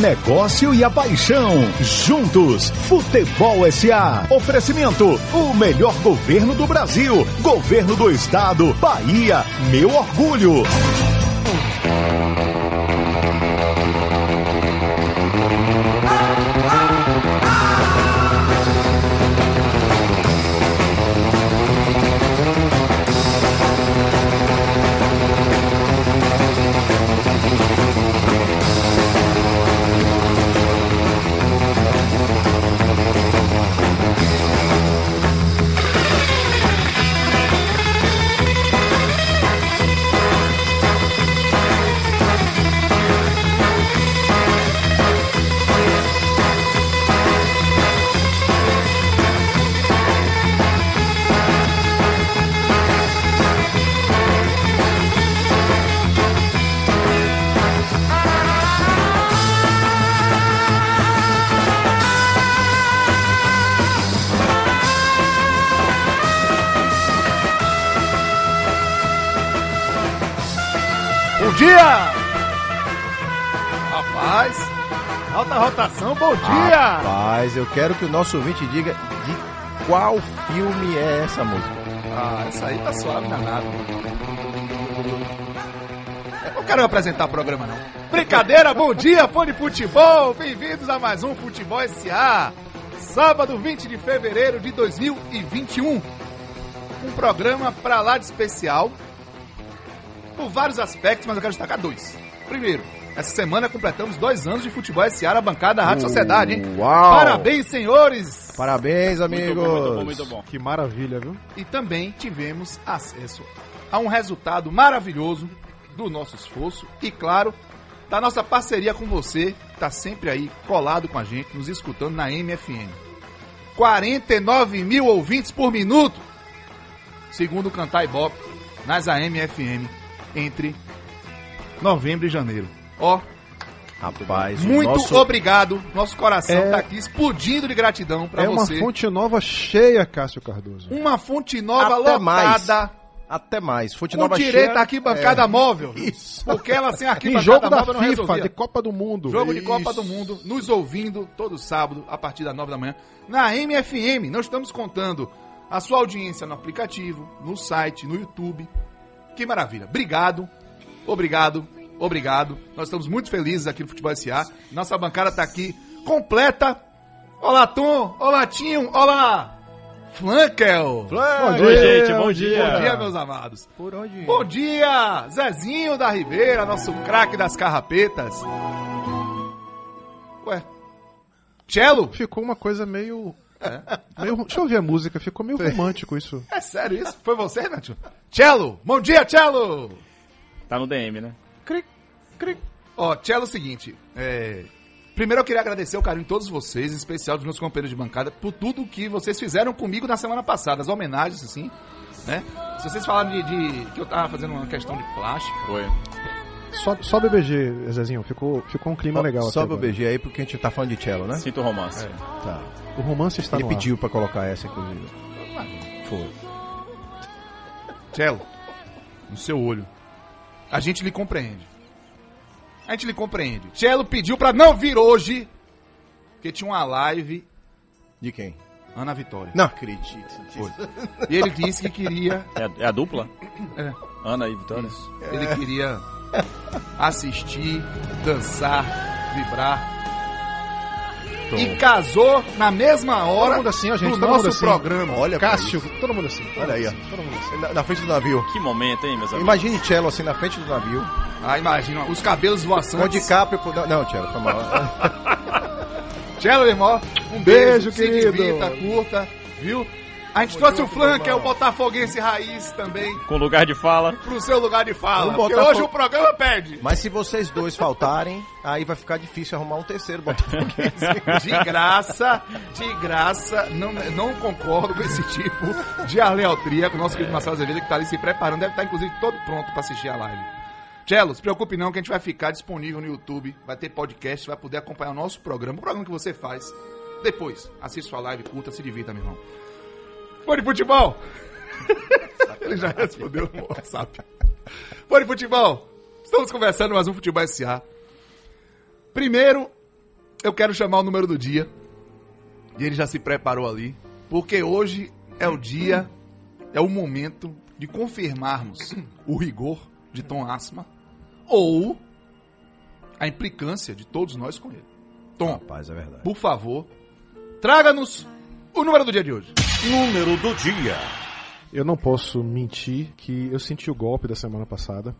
negócio e a paixão. Juntos, Futebol SA. Oferecimento: o melhor governo do Brasil. Governo do Estado. Bahia, meu orgulho. Rapaz, eu quero que o nosso ouvinte diga de qual filme é essa música. Ah, isso aí tá suave danado. Eu não quero apresentar o programa, não. Brincadeira, bom dia, fã de futebol! Bem-vindos a mais um Futebol SA. Sábado 20 de fevereiro de 2021. Um programa pra lá de especial. Por vários aspectos, mas eu quero destacar dois. Primeiro, essa semana completamos dois anos de Futebol SA na bancada da Rádio Sociedade, hein? Uau! Parabéns, senhores! Parabéns, amigos. Muito bom, muito bom, muito bom. Que maravilha, viu? e também tivemos acesso a um resultado maravilhoso do nosso esforço e, claro, da nossa parceria com você, que está sempre aí colado com a gente, nos escutando na MFM. 49 mil ouvintes por minuto, segundo o Cantar Ibope, nas AM/FM, entre novembro e janeiro. Ó, Rapaz, muito nosso... obrigado, nosso coração É- tá aqui explodindo de gratidão para é uma você. fonte nova cheia, Cássio Cardoso. Uma fonte nova Até mais. lotada. Até mais. Fonte Com Nova direito cheia- arquibancada móvel. Isso. Porque ela sem Em arquibancada jogo da móvel FIFA, de Copa do Mundo. Jogo de Isso. Copa do Mundo, nos ouvindo todo sábado, a partir das 9 da manhã, na MFM. Nós estamos contando a sua audiência no aplicativo, no site, no YouTube. Que maravilha. Obrigado, obrigado, obrigado. Nós estamos muito felizes aqui no Futebol SA. Nossa bancada está aqui completa. Olá, Tom. Olá, Tinho. Olá, Flankel. Bom Oi, gente, bom dia. Bom dia, meus amados. Por onde? Bom dia, Zezinho da Ribeira, nosso craque das carrapetas. Ué, Cello? Ficou uma coisa meio... meio... Deixa eu ouvir a música, ficou meio romântico isso. É sério isso? Foi você, Nath? Cello, bom dia, Cello! Tá no DM, né? Cric, cric. Ó, Cello, é o seguinte, é... Primeiro eu queria agradecer o carinho de todos vocês, em especial dos meus companheiros de bancada, por tudo que vocês fizeram comigo na semana passada, as homenagens, assim, né? Se vocês falaram de, de- que eu tava fazendo uma questão de plástico, Foi. Sobe, sobe o BG, Zezinho. Ficou, ficou um clima legal aqui Sobe o agora. BG aí porque a gente tá falando de cello, né? Sinto romance. Tá. O romance está Ele no ar. pediu pra colocar essa, inclusive. Foi. Cello, no seu olho. A gente lhe compreende. A gente lhe compreende. Cello pediu pra não vir hoje, porque tinha uma live De quem? Ana Vitória. Não acredito. Foi. E ele disse que queria. É, a- é a dupla? É. Ana e Vitória? Ele queria assistir, dançar, vibrar. E casou na mesma hora Todo mundo assim, ó, gente. do todo nosso mundo assim. programa. Olha Cássio, todo mundo assim. Olha aí, ó. Todo mundo assim. Na, na frente do navio. Que momento, hein, meus amigos? Imagine cello assim na frente do navio. Ah, imagina, os cabelos Com voaçantes. DiCaprio... por- Não, não cello, foi mal. Cello, irmão, um Beijo, beijo, querido. Se divirta, curta, viu? A gente trouxe o Flan, que é o botafoguense raiz também, Com lugar de fala. pro seu lugar de fala. Porque hoje o programa perde. Mas se vocês dois faltarem, aí vai ficar difícil arrumar um terceiro Botafoguense. De graça, de graça, não, não concordo com esse tipo de aleatria com o nosso querido Marcelo Azevedo, que tá ali se preparando, deve estar inclusive todo pronto para assistir a live. Cello, se preocupe não, que a gente vai ficar disponível no YouTube, vai ter podcast, vai poder acompanhar o nosso programa, o programa que você faz. Depois, assista sua live, curta, se divirta, meu irmão. Foi de futebol! Ele já respondeu no WhatsApp. Foi de futebol! Estamos conversando mais um Futebol SA. Primeiro, eu quero chamar o número do dia. E ele já se preparou ali. Porque hoje é o dia, é o momento de confirmarmos o rigor de Tom Asma ou a implicância de todos nós com ele. Tom, Rapaz, é verdade. por favor, traga-nos o número do dia de hoje. Número do dia. Eu não posso mentir que eu senti o golpe da semana passada.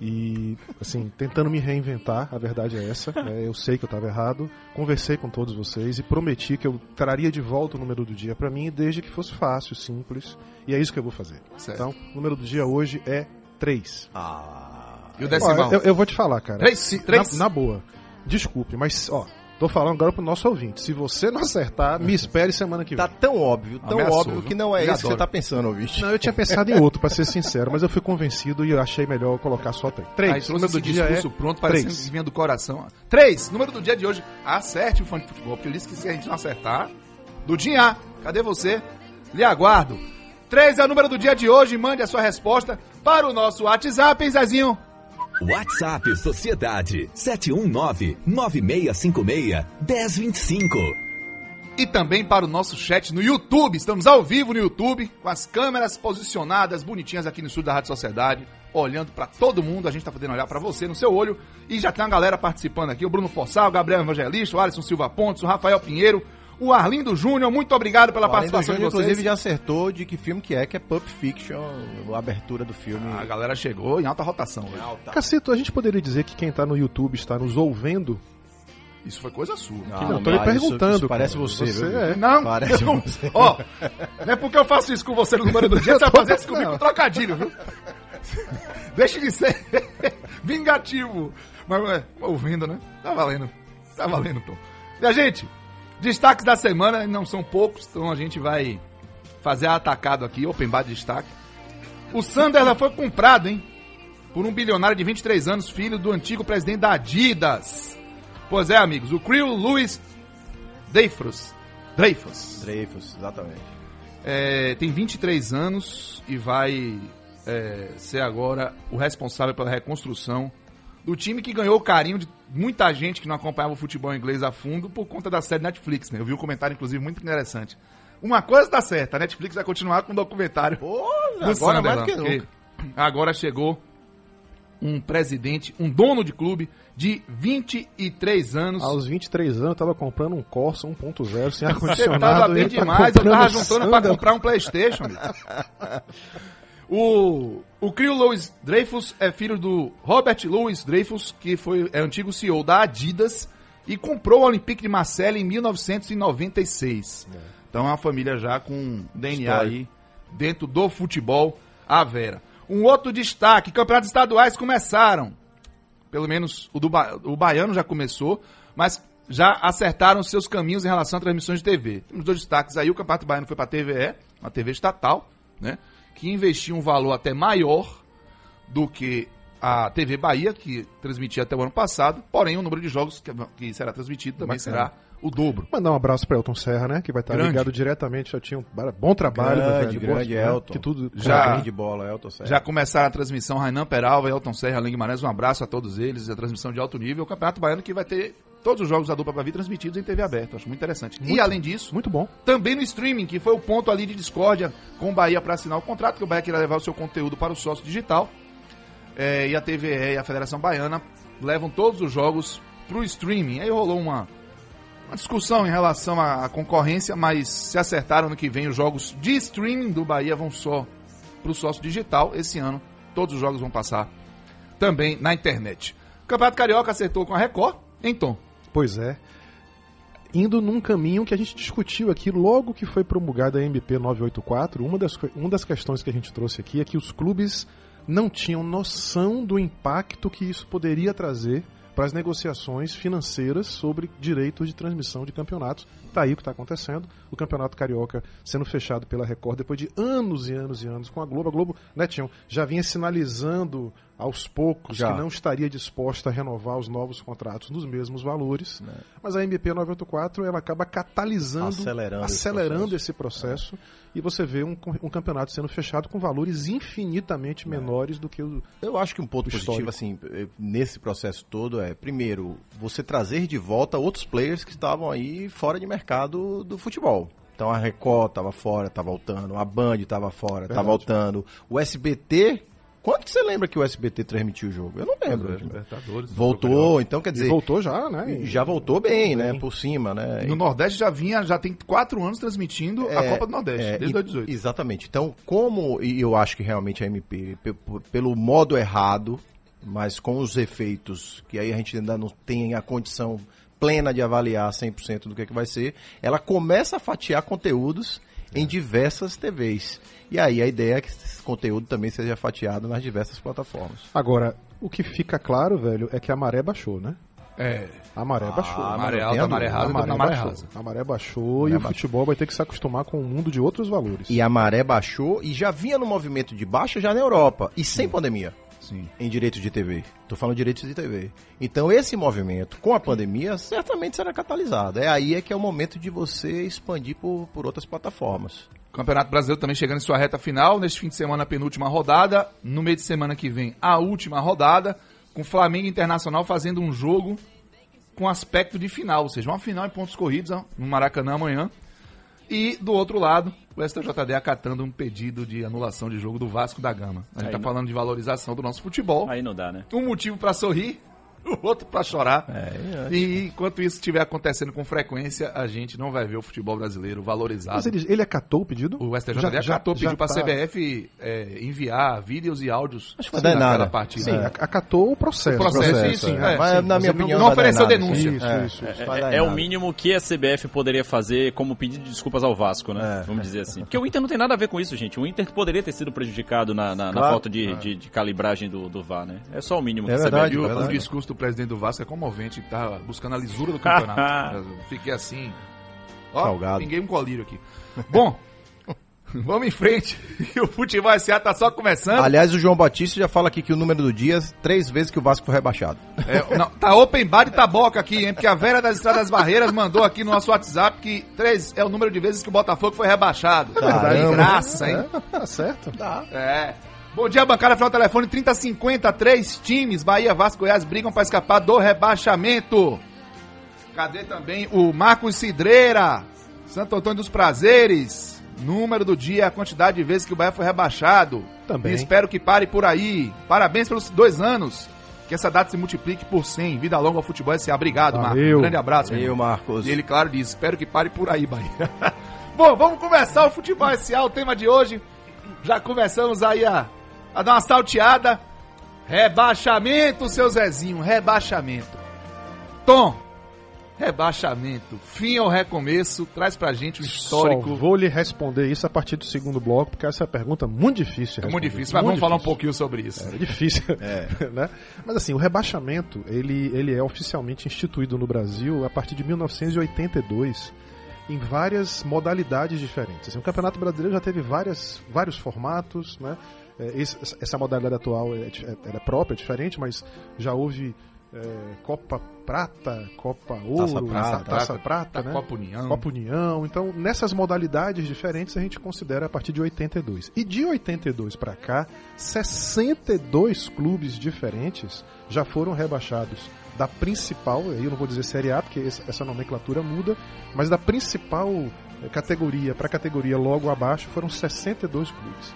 E, assim, tentando me reinventar, a verdade é essa. né? eu sei que eu estava errado. Conversei com todos vocês e prometi que eu traria de volta o número do dia para mim, desde que fosse fácil, simples. E é isso que eu vou fazer. Certo. Então, o número do dia hoje é 3. Ah, E o decimal? eu, eu vou te falar, cara. Três? Se- Três? Na, na boa. Desculpe, mas, ó, tô falando agora pro nosso ouvinte. Se você não acertar, me espere semana que vem. tá tão óbvio, tão Ameaçou, óbvio viu? que não é isso que você tá pensando, ouvinte. Não, eu tinha pensado em outro, pra ser sincero, mas eu fui convencido e achei melhor colocar só três. Aí Três. O trouxe número do dia é discurso pronto, parecendo três. que vinha do coração. Três, número do dia de hoje. Acerte o fã de futebol, porque eu disse que se a gente não acertar... Dudinha, cadê você? Lhe aguardo. Três é o número do dia de hoje. Mande a sua resposta para o nosso WhatsApp, hein, Zezinho? WhatsApp Sociedade 719-9656-1025. E também para o nosso chat no YouTube. Estamos ao vivo no YouTube, com as câmeras posicionadas bonitinhas aqui no estúdio da Rádio Sociedade, olhando para todo mundo. A gente tá podendo olhar para você no seu olho. E já tem uma galera participando aqui: o Bruno Forçal, o Gabriel Evangelista, o Alisson Silva Pontes, o Rafael Pinheiro, o Arlindo Júnior. Muito obrigado pela participação Júnior, de vocês. inclusive, já acertou de que filme que é, que é Pulp Fiction, a abertura do filme. A galera chegou em alta rotação. hoje. Cacito, a gente poderia dizer que quem tá no YouTube está nos ouvindo? Isso foi coisa sua. Não, não, tô lhe mas isso- perguntando. isso parece você, Você viu? é. Não, Parece não. você. Ó, não é porque eu faço isso com você no número do dia, você vai fazer isso comigo com trocadilho, viu? Deixe de ser vingativo. Mas, ouvindo, né? Tá valendo. Tá valendo, Tom. E a gente, destaques da semana não são poucos, então a gente vai fazer atacado aqui, open bar de destaque. O Sunderland foi comprado, hein? Por um bilionário de 23 anos, filho do antigo presidente da Adidas. Pois é, amigos, o Crew Lewis Dreyfus. Dreyfus. Dreyfus, exatamente. É, tem 23 anos e vai é, ser agora o responsável pela reconstrução do time que ganhou o carinho de muita gente que não acompanhava o futebol inglês a fundo por conta da série Netflix, né? Eu vi um comentário, inclusive, muito interessante. Uma coisa tá certa, a Netflix vai continuar com o documentário Pô, do agora mais Sunderland, do que nunca. Agora chegou um presidente, um dono de clube de 23 anos. Aos 23 anos eu tava comprando um Corsa 1.0 sem Você tá ar-condicionado. bem e tá demais, eu tava comprando juntando pra Sunderland. comprar um Playstation. O, o Crew Louis Dreyfus é filho do Robert Louis Dreyfus, que foi é antigo CEO da Adidas e comprou o Olympique de Marseille em 1996. Então é uma família já com DNA História. aí dentro do futebol à vera. Um outro destaque, campeonatos estaduais começaram. Pelo menos o do ba o baiano já começou, mas já acertaram seus caminhos em relação a transmissões de TV. Temos dois destaques aí, o Campeonato Baiano foi para a TVE, uma TV estatal, né? Que investiu um valor até maior do que a TV Bahia, que transmitia até o ano passado, porém o número de jogos que, que será transmitido também Bacana. será o dobro. Mandar um abraço pra Elton Serra, né? Que vai estar Grande. ligado diretamente. Já tinha um bom trabalho. Grande, velho, grande gosto, né? Elton. Que tudo Já- de bola, Elton Serra. Já começaram a transmissão Rainan Peralva, Elton Serra, Alan Guimarães, um abraço a todos eles, a transmissão de alto nível, o Campeonato Baiano que vai ter todos os jogos da dupla vir transmitidos em TV aberta, acho muito interessante. e além disso, Muito bom. também no streaming, que foi o ponto ali de discórdia com o Bahia para assinar o contrato, que o Bahia queria levar o seu conteúdo para o sócio digital. É, e a TVE e a Federação Baiana levam todos os jogos para o streaming. Aí rolou uma, uma discussão em relação à, à concorrência, mas se acertaram no que vem os jogos de streaming do Bahia vão só para o sócio digital. Esse ano todos os jogos vão passar também na internet. O Campeonato Carioca acertou com a Record, então. Pois é. Indo num caminho que a gente discutiu aqui logo que foi promulgada a MP 984, uma das, uma das questões que a gente trouxe aqui é que os clubes não tinham noção do impacto que isso poderia trazer para as negociações financeiras sobre direitos de transmissão de campeonatos. Tá aí o que está acontecendo. O Campeonato Carioca sendo fechado pela Record depois de anos e anos e anos com a Globo. A Globo, né, já vinha sinalizando aos poucos Já. que não estaria disposta a renovar os novos contratos nos mesmos valores, Né. mas a MP 984 ela acaba catalisando, Acelerando esse acelerando processo. esse processo, e você vê um, um campeonato sendo fechado com valores infinitamente menores do que o Eu acho que um ponto positivo, assim, eh, nesse processo todo é, primeiro, você trazer de volta outros players que estavam aí fora de mercado do futebol. Então a Record tava fora, tá voltando, a Band tava fora, tá Verdade. voltando. O SBT, quanto que você lembra que o SBT transmitiu o jogo? Eu não lembro. Libertadores. Voltou, então quer E dizer, voltou já, né? já voltou bem, né, por cima, né? No Nordeste já vinha, já tem quatro anos transmitindo a É, Copa do Nordeste, é, desde e- 2018. Exatamente. Então, como e eu acho que realmente a MP, pelo modo errado, mas com os efeitos que aí a gente ainda não tem a condição plena de avaliar 100% do que, é que vai ser, ela começa a fatiar conteúdos em diversas TVs. E aí a ideia é que esse conteúdo também seja fatiado nas diversas plataformas. Agora, o que fica claro, velho, é que a maré baixou, né? É, A maré baixou. Ah, a mas maré alta, a maré rasa, a maré na maré baixou. A maré baixou Maré e o baixou. futebol vai ter que se acostumar com um mundo de outros valores. E a maré baixou e já vinha no movimento de baixa já na Europa, e sem pandemia. Sim. em direitos de TV. Estou falando de direitos de TV. Então esse movimento com a pandemia certamente será catalisado. É aí é que é o momento de você expandir por, por outras plataformas. Campeonato Brasileiro também chegando em sua reta final. Neste fim de semana, a penúltima rodada. No meio de semana que vem, a última rodada. Com Flamengo Internacional fazendo um jogo com aspecto de final. Ou seja, uma final em pontos corridos no Maracanã amanhã. E do outro lado, o STJD acatando um pedido de anulação de jogo do Vasco da Gama. A gente tá não- falando de valorização do nosso futebol. Aí não dá, né? Um motivo pra sorrir, o outro pra chorar. É, E enquanto isso estiver acontecendo com frequência, a gente não vai ver o futebol brasileiro valorizado. Mas ele, ele acatou o pedido? O STJD Já- já- acatou, pediu já pra tá- CBF é, enviar vídeos e áudios Acho que partida. Sim, ac- acatou o processo. O processo, processo, isso, é. é, Mas, sim. na minha ele opinião, não ofereceu denúncia. Isso, É, isso, isso. é, É, é o mínimo que a CBF poderia fazer como pedido de desculpas ao Vasco, né? É. Vamos dizer assim. Porque o Inter não tem nada a ver com isso, gente. O Inter poderia ter sido prejudicado na, na, na Claro. falta de, de, de calibragem do, do VAR, né? É só o mínimo É que a verdade, o, CBF o verdade. discurso do presidente do Vasco é comovente, tá buscando a lisura do campeonato. Fiquei assim. Ó, Salgado. pinguei um colírio aqui. Bom, vamos em frente. o futebol SA tá só começando. Aliás, o João Batista já fala aqui que o número do dia, três vezes que o Vasco foi rebaixado. É, não, tá open bar de taboca aqui, hein? Porque a Vera das Estradas Barreiras mandou aqui no nosso WhatsApp que três é o número de vezes que o Botafogo foi rebaixado. verdade. Que graça, hein? É, tá certo. É. Bom dia, bancada final telefone 3050, três times, Bahia, Vasco, Goiás brigam para escapar do rebaixamento. Cadê também o Marcos Cidreira, Santo Antônio dos Prazeres, número do dia, a quantidade de vezes que o Bahia foi rebaixado. Também. E espero que pare por aí. Parabéns pelos dois anos. Que essa data se multiplique por 100. Vida longa ao futebol S.A. Obrigado, Marcos. Valeu. Um grande abraço. meu Eu, irmão. Marcos. E ele, claro, diz: Espero que pare por aí, Bahia. Bom, vamos começar o futebol SA, o tema de hoje. Já começamos aí a, a dar uma salteada. Rebaixamento, seu Zezinho, rebaixamento. Tom, rebaixamento. Fim ou recomeço? Traz pra gente o histórico. Só vou lhe responder isso a partir do segundo bloco, porque essa é uma pergunta muito difícil. É muito difícil, mas vamos falar um difícil. pouquinho sobre isso. É difícil, né? Mas assim, o rebaixamento, ele, ele é oficialmente instituído no Brasil a partir de 1982 em várias modalidades diferentes. Assim, o Campeonato Brasileiro já teve várias, vários formatos, né? É, esse- essa modalidade atual é, é- ela é própria, é diferente, mas já houve é, Copa Prata, Copa Ouro, Prata, Taça Prata, né? Copa União. Copa União. Então, nessas modalidades diferentes, a gente considera a partir de 82. E de 82 para cá, 62 clubes diferentes já foram rebaixados da principal, aí eu não vou dizer Série A, porque essa nomenclatura muda, mas da principal eh, categoria para categoria logo abaixo foram 62 clubes.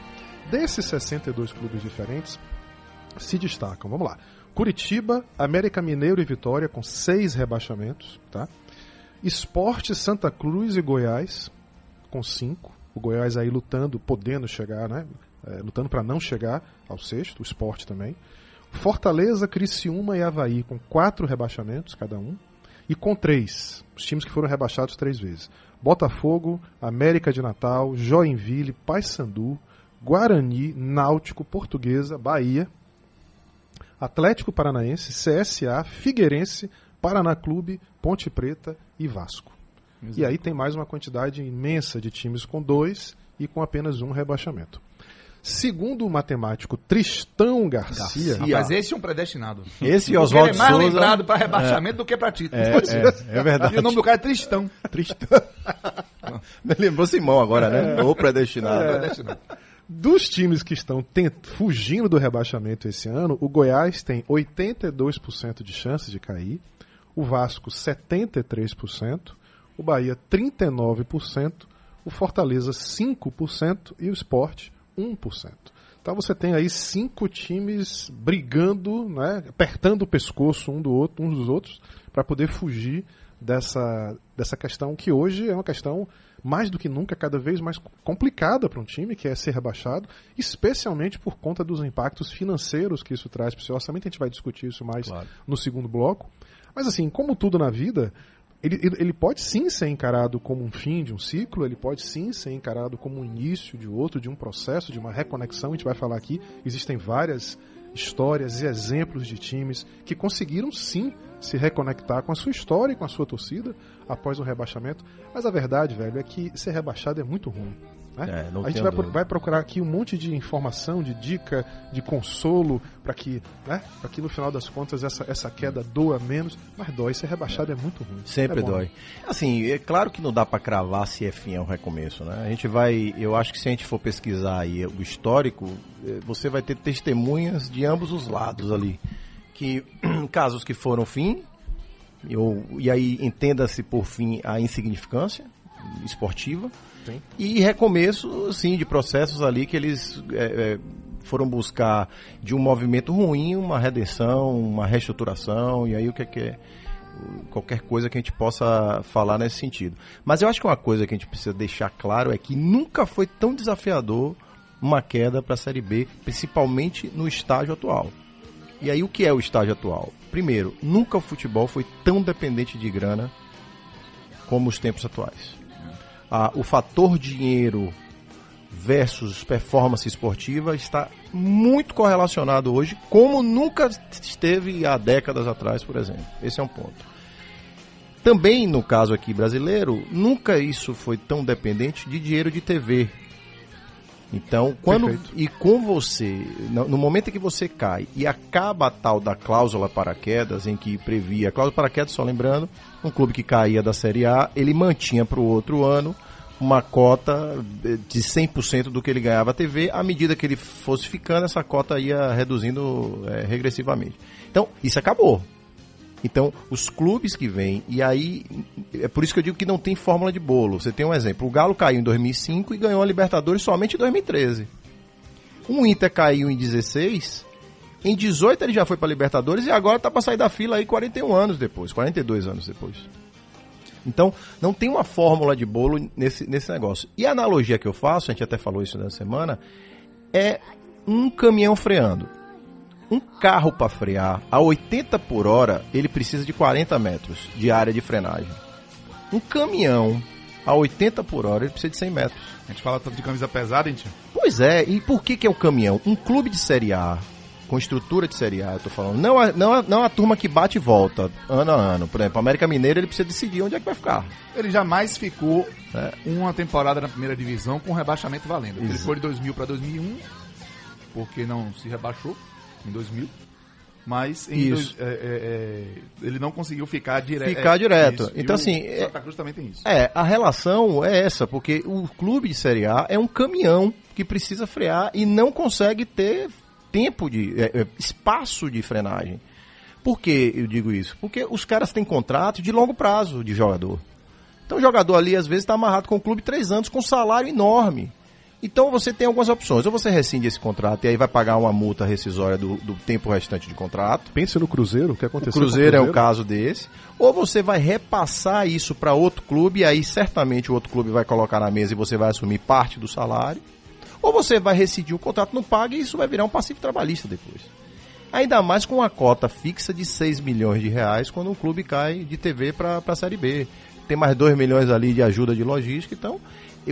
Desses 62 clubes diferentes, se destacam, vamos lá, Curitiba, América Mineiro e Vitória com seis rebaixamentos, tá? Esporte Santa Cruz e Goiás com cinco. O Goiás aí lutando, podendo chegar, né? É, lutando para não chegar ao sexto, o esporte também. Fortaleza, Criciúma e Havaí com quatro rebaixamentos cada um. E com três, os times que foram rebaixados três vezes. Botafogo, América de Natal, Joinville, Paysandu, Guarani, Náutico, Portuguesa, Bahia, Atlético Paranaense, CSA, Figueirense, Paraná Clube, Ponte Preta e Vasco. E aí tem mais uma quantidade imensa de times com dois e com apenas um rebaixamento. Segundo o matemático Tristão Garcia, Garcia. Mas esse é um predestinado. Esse Porque e ele Oswaldo é mais Souza. lembrado para rebaixamento do que para título. É, é, é verdade. E o nome do cara é Tristão. Tristão, Me lembrou Simão agora, né? O predestinado. Predestinado. Dos times que estão fugindo do rebaixamento esse ano, o Goiás tem 82% de chances de cair, o Vasco 73%, o Bahia 39%, o Fortaleza 5% e o Sport 1%. Então você tem aí cinco times brigando, né, apertando o pescoço um do outro, uns dos outros, para poder fugir dessa, dessa questão que hoje é uma questão mais do que nunca cada vez mais complicada para um time que é ser rebaixado, especialmente por conta dos impactos financeiros que isso traz para o seu orçamento. A gente vai discutir isso mais Claro. no segundo bloco. Mas assim, como tudo na vida, ele, ele pode sim ser encarado como um fim de um ciclo, ele pode sim ser encarado como um início de outro, de um processo, de uma reconexão. A gente vai falar aqui, existem várias histórias e exemplos de times que conseguiram sim se reconectar com a sua história e com a sua torcida após o rebaixamento. Mas a verdade, velho, é que ser rebaixado é muito ruim. né? É, não a gente vai, dúvida. vai procurar aqui um monte de informação, de dica, de consolo, para que, né, para que no final das contas essa, essa queda doa menos, mas dói, ser rebaixado é muito ruim. Sempre É dói. Assim, é claro que não dá pra cravar se é fim ou recomeço, né? A gente vai, eu acho que se a gente for pesquisar aí o histórico, eh, você vai ter testemunhas de ambos os lados ali. Que casos que foram fim, eu, e aí entenda-se por fim a insignificância esportiva, Sim. e recomeço, sim, de processos ali que eles é, é, foram buscar de um movimento ruim uma redenção, uma reestruturação, e aí o que é que é qualquer coisa que a gente possa falar nesse sentido. Mas eu acho que uma coisa que a gente precisa deixar claro é que nunca foi tão desafiador uma queda para a Série B, principalmente no estágio atual. E aí o que é o estágio atual? Primeiro, nunca o futebol foi tão dependente de grana como os tempos atuais. Ah, o fator dinheiro versus performance esportiva está muito correlacionado hoje, como nunca esteve há décadas atrás, por exemplo. Esse é um ponto. Também no caso aqui brasileiro, nunca isso foi tão dependente de dinheiro de TV. Então, quando Perfeito. e com você, no, momento em que você cai e acaba a tal da cláusula paraquedas, em que previa, a cláusula paraquedas, só lembrando, um clube que caía da Série A, ele mantinha para o outro ano uma cota de 100% do que ele ganhava a TV, à medida que ele fosse ficando, essa cota ia reduzindo eh, regressivamente. Então, isso acabou. Então, os clubes que vêm, e aí, é por isso que eu digo que não tem fórmula de bolo. Você tem um exemplo, o Galo caiu em 2005 e ganhou a Libertadores somente em 2013. O Inter caiu em 16, em 18 ele já foi para Libertadores e agora tá para sair da fila aí 41 anos depois, 42 anos depois. Então, não tem uma fórmula de bolo nesse, nesse negócio. E a analogia que eu faço, a gente até falou isso nessa semana, é um caminhão freando. Um carro para frear a 80 por hora, ele precisa de 40 metros de área de frenagem. Um caminhão a 80 por hora, ele precisa de 100 metros. A gente fala tanto de camisa pesada, gente. Pois é, e por que, que é um caminhão? Um clube de Série A, com estrutura de Série A, eu tô falando, não a, não, a, não a turma que bate e volta ano a ano. Por exemplo, o América Mineiro ele precisa decidir onde é que vai ficar. Ele jamais ficou É. uma temporada na primeira divisão com rebaixamento valendo. Ele foi de 2000 para 2001, porque não se rebaixou em 2000. Mas dois- é, é, é, ele não conseguiu ficar direto. Ficar direto. isso. E Então, o assim, é- Santa Cruz também tem isso. É, a relação é essa, porque o clube de Série A é um caminhão que precisa frear e não consegue ter tempo de. é, é, espaço de frenagem. Por que eu digo isso? Porque os caras têm contrato de longo prazo de jogador. Então o jogador ali, às vezes, está amarrado com o clube três anos, com um salário enorme. Então você tem algumas opções. Ou você rescinde esse contrato e aí vai pagar uma multa rescisória do, do tempo restante de contrato. Pense no Cruzeiro, o que O aconteceu com Cruzeiro é um caso desse. Ou você vai repassar isso para outro clube, e aí certamente o outro clube vai colocar na mesa e você vai assumir parte do salário. Ou você vai rescindir o contrato, não paga e isso vai virar um passivo trabalhista depois. Ainda mais com uma cota fixa de 6 milhões de reais quando um clube cai de TV para a Série B. Tem mais 2 milhões ali de ajuda de logística, então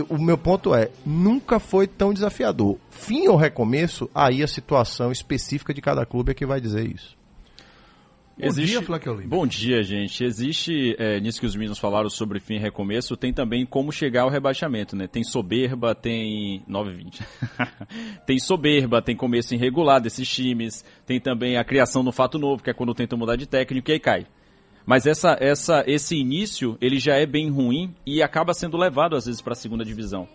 o meu ponto é, nunca foi tão desafiador. Fim ou recomeço, aí a situação específica de cada clube é que vai dizer isso. Bom dia, Flankel Lima. Bom dia, gente. Existe, é, nisso que os meninos falaram sobre fim e recomeço, tem também como chegar ao rebaixamento, né? Tem soberba, tem 9-20. tem soberba, tem começo irregular desses times, tem também a criação do fato novo, que é quando tenta mudar de técnico e aí cai. Mas essa, essa, esse início, ele já é bem ruim e acaba sendo levado às vezes para a segunda divisão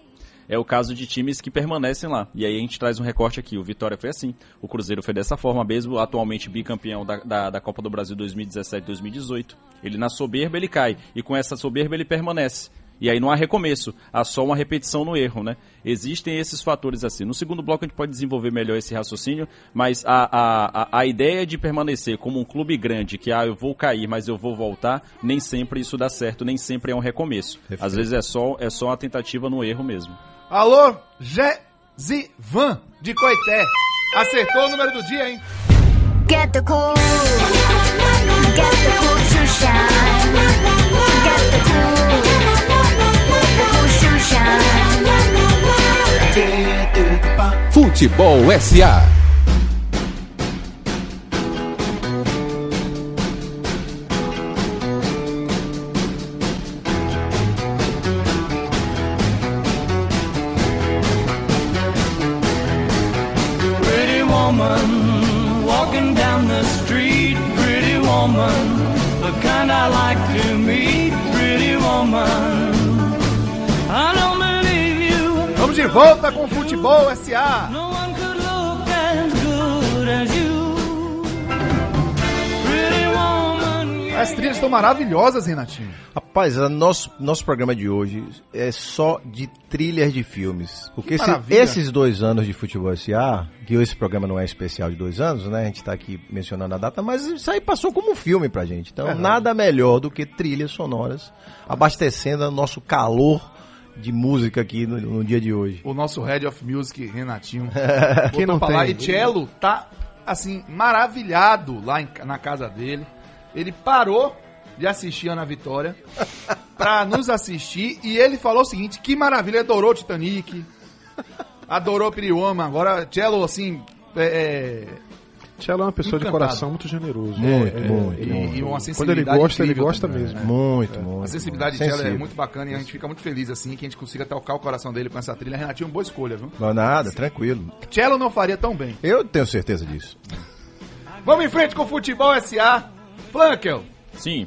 é o caso de times que permanecem lá. E aí a gente traz um recorte aqui. O Vitória foi assim, o Cruzeiro foi dessa forma mesmo, atualmente bicampeão da, da, da Copa do Brasil 2017-2018. Ele na soberba ele cai, e com essa soberba ele permanece. E aí não há recomeço, há só uma repetição no erro, né? Existem esses fatores assim. No segundo bloco a gente pode desenvolver melhor esse raciocínio, mas a, a, a, ideia de permanecer como um clube grande, que ah, eu vou cair, mas eu vou voltar, nem sempre isso dá certo, nem sempre é um recomeço. Às vezes é só, é só uma tentativa no erro mesmo. Alô, Van de Coité. Acertou o número do dia, hein? Get the cool. Get the cool to shine. Get the cool. Futebol SA. Volta com o Futebol SA. As trilhas estão maravilhosas, Renatinho. Rapaz, nosso, nosso programa de hoje é só de trilhas de filmes. Porque esse, esses dois anos de Futebol SA, que esse programa não é especial de dois anos, né? A gente está aqui mencionando a data, mas isso aí passou como um filme pra gente. Então, é nada melhor do que trilhas sonoras abastecendo o nosso calor de música aqui no, no, dia de hoje. O nosso Head of Music, Renatinho. Quem não falar. E Cello tá, assim, maravilhado lá em, na casa dele. Ele parou de assistir Ana Vitória pra nos assistir e ele falou o seguinte, que maravilha, adorou o Titanic, adorou Pirioma, agora Cello, assim, é, é Tchelo é uma pessoa Encantado. de coração muito generoso. Muito, é, muito, e, muito. E uma Quando ele gosta, ele gosta também, mesmo. Né? Muito, é. muito. A sensibilidade de Tchelo é muito bacana e a gente fica muito feliz assim que a gente consiga tocar o coração dele com essa trilha. Renatinho, boa escolha, viu? Não nada, tranquilo. Tchelo não faria tão bem. Eu tenho certeza disso. Vamos em frente com o Futebol SA. Flankel. Sim.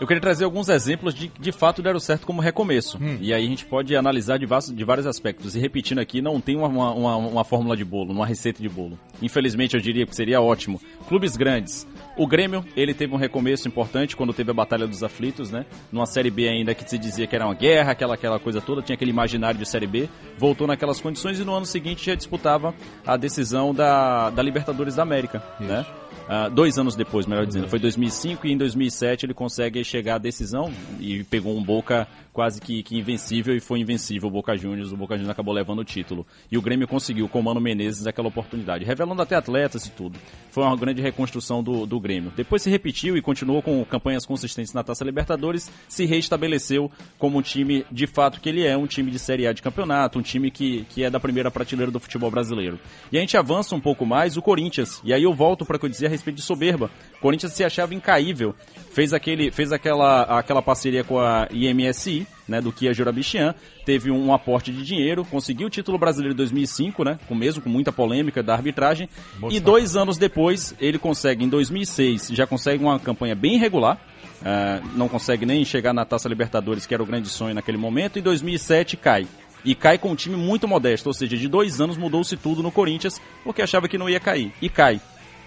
Eu queria trazer alguns exemplos de de fato deram certo como recomeço. Hum. E aí a gente pode analisar de, vários, de vários aspectos. E repetindo aqui, não tem uma, uma, uma, fórmula de bolo, uma receita de bolo. Infelizmente eu diria que seria ótimo. Clubes grandes. O Grêmio, ele teve um recomeço importante quando teve a Batalha dos Aflitos, né? Numa Série B ainda que se dizia que era uma guerra, aquela, aquela coisa toda, tinha aquele imaginário de Série B. Voltou naquelas condições e no ano seguinte já disputava a decisão da, da Libertadores da América, Isso. né? Uh, dois anos depois, melhor dizendo. Foi 2005 e em 2007 ele consegue chegar à decisão e pegou um Boca quase que, que invencível e foi invencível o Boca Juniors. O Boca Juniors acabou levando o título. E o Grêmio conseguiu com o Mano Menezes aquela oportunidade, revelando até atletas e tudo. Foi uma grande reconstrução do, do Grêmio. Depois se repetiu e continuou com campanhas consistentes na Taça Libertadores, se reestabeleceu como um time de fato que ele é, um time de Série A de campeonato, um time que, que é da primeira prateleira do futebol brasileiro. E a gente avança um pouco mais, o Corinthians. E aí eu volto para o que eu dizia a respeito de soberba. Corinthians se achava incaível. Fez, aquele, fez aquela, aquela parceria com a IMSI, né, do Kia Jurabichian, teve um aporte de dinheiro, conseguiu o título brasileiro em 2005, né, com mesmo com muita polêmica da arbitragem, e dois anos depois ele consegue, em 2006, já consegue uma campanha bem irregular, uh, não consegue nem chegar na Taça Libertadores, que era o grande sonho naquele momento, e em 2007 cai. E cai com um time muito modesto, ou seja, de dois anos mudou-se tudo no Corinthians, porque achava que não ia cair. E cai.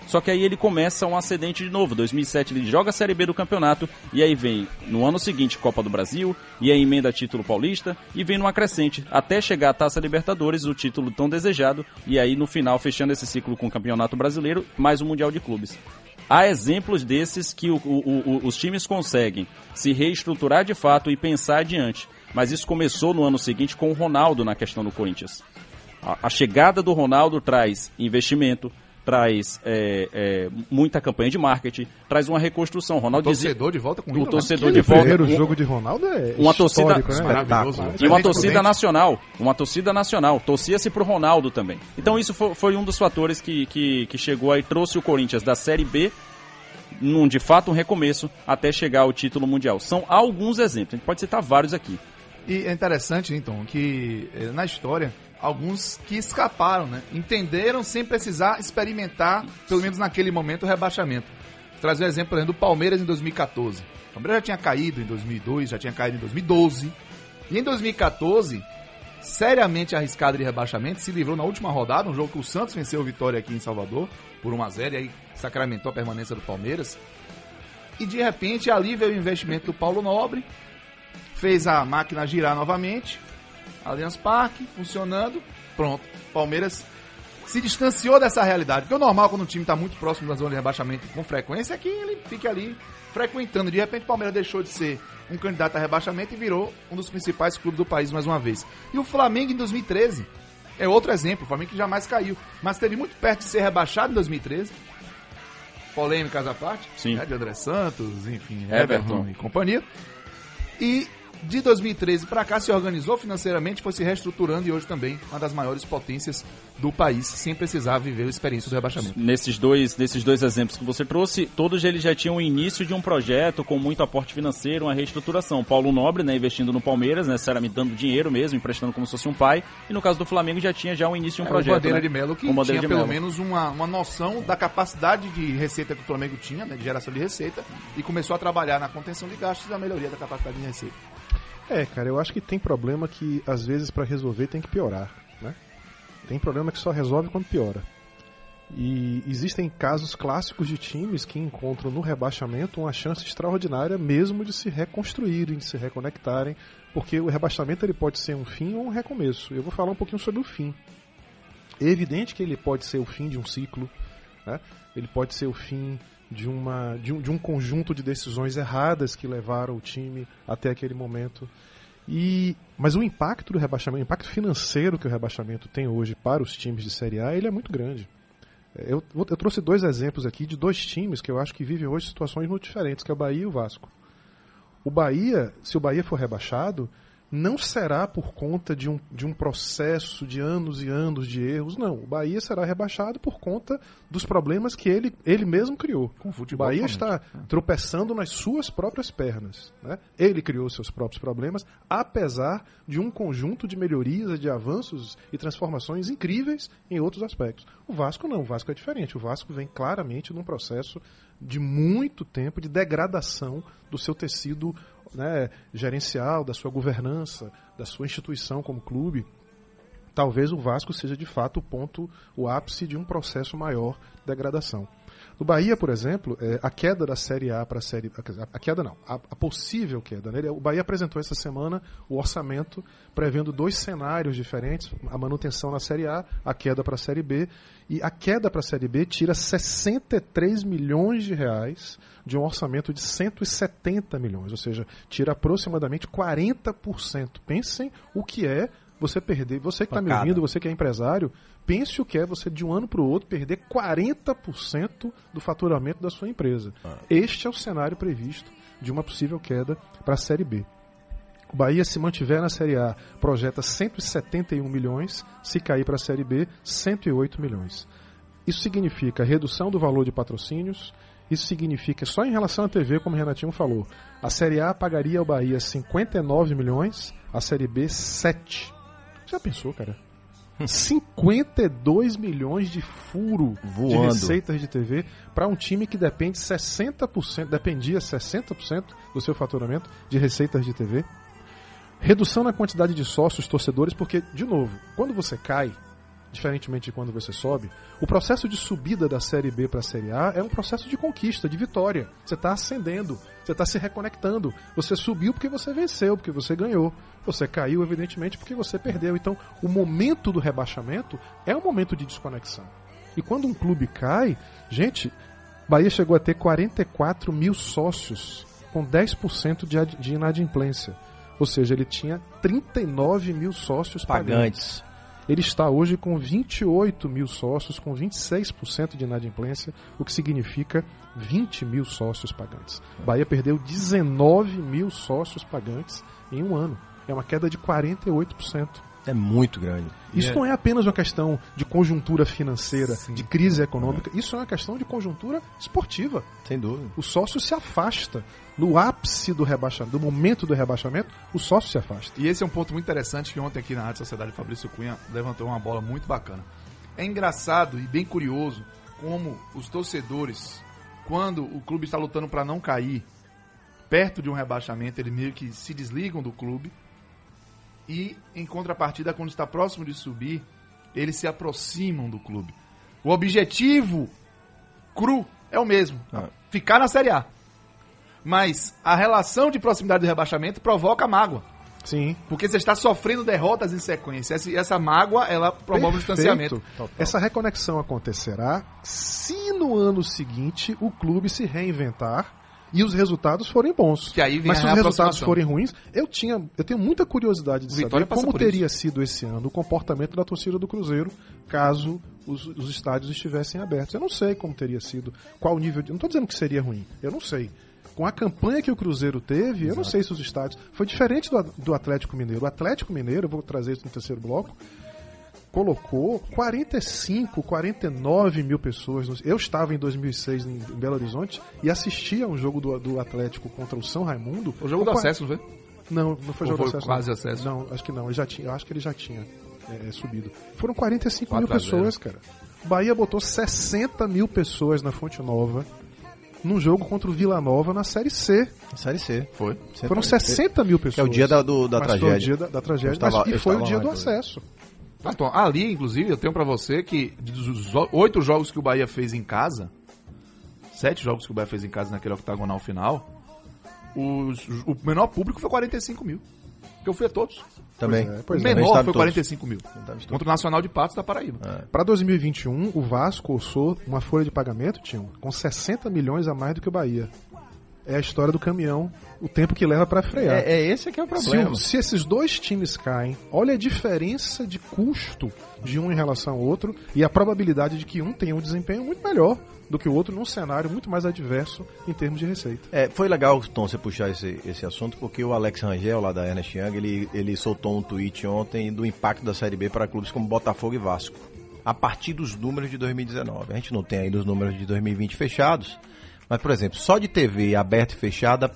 Só que aí ele começa um acidente de novo. 2007 ele joga a Série B do campeonato e aí vem no ano seguinte Copa do Brasil e aí emenda título paulista e vem numa crescente até chegar a Taça Libertadores, o título tão desejado e aí no final fechando esse ciclo com o Campeonato Brasileiro mais o Mundial de Clubes. Há exemplos desses que o, o, o, os times conseguem se reestruturar de fato e pensar adiante. Mas isso começou no ano seguinte com o Ronaldo na questão do Corinthians. A, a chegada do Ronaldo traz investimento, traz é, é, muita campanha de marketing, traz uma reconstrução. Ronaldo o torcedor dizia, de volta com o torcedor de volta. O jogo de Ronaldo é uma torcida né? E uma torcida nacional, uma torcida nacional. Torcia-se pro Ronaldo também. Então isso foi, foi um dos fatores que, que, que chegou aí trouxe o Corinthians da Série B num de fato um recomeço até chegar ao título mundial. São alguns exemplos, a gente pode citar vários aqui. E é interessante, então, que eh, na história, alguns que escaparam, né? Entenderam sem precisar experimentar, pelo menos naquele momento, o rebaixamento. Trazer um exemplo por exemplo, do Palmeiras em 2014. O Palmeiras já tinha caído em 2002, já tinha caído em 2012. E em 2014, seriamente arriscado de rebaixamento, se livrou na última rodada, um jogo que o Santos venceu o Vitória aqui em Salvador, por 1 a 0 e aí sacramentou a permanência do Palmeiras. E de repente ali veio o investimento do Paulo Nobre, fez a máquina girar novamente, Allianz Parque funcionando, pronto. Palmeiras se distanciou dessa realidade. Porque o normal quando o time está muito próximo da zona de rebaixamento com frequência é que ele fique ali frequentando. De repente o Palmeiras deixou de ser um candidato a rebaixamento e virou um dos principais clubes do país mais uma vez. E o Flamengo em 2013 é outro exemplo. O Flamengo que jamais caiu, mas esteve muito perto de ser rebaixado em 2013. Polêmicas à parte, Sim. né, de André Santos, enfim, Everton. Everton e companhia. E de 2013 para cá se organizou financeiramente, foi se reestruturando e hoje também uma das maiores potências do país, sem precisar viver a experiência do rebaixamento. Nesses dois, nesses dois exemplos que você trouxe, todos eles já tinham o início de um projeto com muito aporte financeiro, uma reestruturação. Paulo Nobre, né, investindo no Palmeiras, necessariamente dando dinheiro mesmo, emprestando como se fosse um pai. E no caso do Flamengo já tinha já o início de um É, projeto. o Bandeira né? de Melo que tinha pelo Melo. menos uma, uma noção da capacidade de receita que o Flamengo tinha, né, de geração de receita, e começou a trabalhar na contenção de gastos e na melhoria da capacidade de receita. É, cara, eu acho que tem problema que às vezes para resolver tem que piorar, né? Tem problema que só resolve quando piora. E existem casos clássicos de times que encontram no rebaixamento uma chance extraordinária mesmo de se reconstruírem, de se reconectarem, porque o rebaixamento ele pode ser um fim ou um recomeço. Eu vou falar um pouquinho sobre o fim. É evidente que ele pode ser o fim de um ciclo, né? ele pode ser o fim de, uma, de, um, de um conjunto de decisões erradas que levaram o time até aquele momento. E, mas o impacto do rebaixamento, o impacto financeiro que o rebaixamento tem hoje para os times de Série A, ele é muito grande. Eu, eu trouxe dois exemplos aqui de dois times que eu acho que vivem hoje situações muito diferentes, que é o Bahia e o Vasco. O Bahia, se o Bahia for rebaixado, não será por conta de um, de um processo de anos e anos de erros, não. O Bahia será rebaixado por conta dos problemas que ele, ele mesmo criou. Com o futebol, Bahia está tropeçando nas suas próprias pernas. Né? Ele criou seus próprios problemas, apesar de um conjunto de melhorias, de avanços e transformações incríveis em outros aspectos. O Vasco não, o Vasco é diferente. O Vasco vem claramente num processo de muito tempo de degradação do seu tecido né, gerencial, da sua governança, da sua instituição como clube talvez o Vasco seja de fato o ponto, o ápice de um processo maior de degradação. No Bahia, por exemplo, é, a queda da Série A para a Série a, a queda não, a, a possível queda. Né? O Bahia apresentou essa semana o orçamento prevendo dois cenários diferentes: a manutenção na Série A, a queda para a Série B. E a queda para a Série B tira 63 milhões de reais de um orçamento de 170 milhões, ou seja, tira aproximadamente 40%. Pensem o que é você perder, você que está me ouvindo, você que é empresário, pense o que é você de um ano para o outro perder 40% do faturamento da sua empresa. Este é o cenário previsto de uma possível queda para a Série B. O Bahia, se mantiver na Série A, projeta 171 milhões, se cair para a Série B, 108 milhões. Isso significa redução do valor de patrocínios, isso significa, só em relação à TV, como o Renatinho falou, a Série A pagaria ao Bahia 59 milhões, a Série B 7. Já pensou, cara? 52 milhões de furo de Voando. receitas de TV para um time que depende 60%, dependia 60% do seu faturamento de receitas de TV. Redução na quantidade de sócios, torcedores, porque, de novo, quando você cai, diferentemente de quando você sobe, o processo de subida da Série B para a Série A é um processo de conquista, de vitória. Você está ascendendo, você está se reconectando. Você subiu porque você venceu, porque você ganhou. Você caiu, evidentemente, porque você perdeu. Então, o momento do rebaixamento é um momento de desconexão. E quando um clube cai, gente, Bahia chegou a ter 44 mil sócios com 10% de, de inadimplência. Ou seja, ele tinha 39 mil sócios pagantes. Pagantes. Ele está hoje com 28 mil sócios, com 26% de inadimplência, o que significa 20 mil sócios pagantes. Bahia perdeu 19 mil sócios pagantes em um ano. É uma queda de 48%. É muito grande. Isso É. não é apenas uma questão de conjuntura financeira, de crise econômica, isso é uma questão de conjuntura esportiva. Sem dúvida. O sócio se afasta. No ápice do rebaixamento, do momento do rebaixamento, o sócio se afasta. E esse é um ponto muito interessante que ontem aqui na Rádio Sociedade Fabrício Cunha levantou uma bola muito bacana. É engraçado e bem curioso como os torcedores, quando o clube está lutando para não cair, perto de um rebaixamento, eles meio que se desligam do clube. E em contrapartida, quando está próximo de subir, eles se aproximam do clube. O objetivo cru é o mesmo: Ah. ficar na Série A. Mas a relação de proximidade do rebaixamento provoca mágoa. Sim. Porque você está sofrendo derrotas em sequência. Essa, essa mágoa, ela promove o distanciamento. Perfeito. Essa reconexão acontecerá se no ano seguinte o clube se reinventar e os resultados forem bons. Que aí vem Mas se os resultados forem ruins, eu tinha, eu tenho muita curiosidade de Vitória saber como teria sido esse ano o comportamento da torcida do Cruzeiro caso os, os estádios estivessem abertos. Eu não sei como teria sido, qual o nível de, não estou dizendo que seria ruim, eu não sei. Com a campanha que o Cruzeiro teve, eu não sei se os estádios foi diferente do, do Atlético Mineiro. O Atlético Mineiro, eu vou trazer isso no terceiro bloco, colocou 45, 49 mil pessoas. no- Eu estava em 2006 em, em Belo Horizonte e assisti a um jogo do, do Atlético contra o São Raimundo. O jogo do acesso, não foi? Não, não foi Ou jogo do foi acesso. quase não. acesso? Não, acho que não. Ele já tinha, eu acho que ele já tinha é, é, subido. Foram 45 mil 4 a 0. pessoas, cara. O Bahia botou 60 mil pessoas na Fonte Nova num jogo contra o Vila Nova na Série C. Série C. Foi. Foram 60 mil pessoas. Que é o dia da, do- da Mas Foi o tragédia. dia da, da tragédia, Eu estava- mas, e foi o dia lá, do acesso. Tom, ali, inclusive, eu tenho pra você que dos oito jogos que o Bahia fez em casa, sete jogos que o Bahia fez em casa naquele octagonal final, os- o menor público foi 45 mil. Que eu fui a todos. Também. Pois é, O pois é. Menor foi todos. 45 mil. Contra o Nacional de Patos da Paraíba. Para 2021, o Vasco orçou uma folha de pagamento, tinham, com 60 milhões a mais do que o Bahia. É a história do caminhão, o tempo que leva para frear. É, é esse que é o Se, problema. o- se esses dois times caem, olha a diferença de custo de um em relação ao outro e a probabilidade de que um tenha um desempenho muito melhor do que o outro num cenário muito mais adverso em termos de receita. É, foi legal, Tom, você puxar esse, esse assunto, porque o Alex Rangel, lá da Ernest Young, ele, ele soltou um tweet ontem do impacto da Série B para clubes como Botafogo e Vasco. A partir dos números de 2019. A gente não tem ainda os números de 2020 fechados, mas, por exemplo, só de TV aberta e fechada,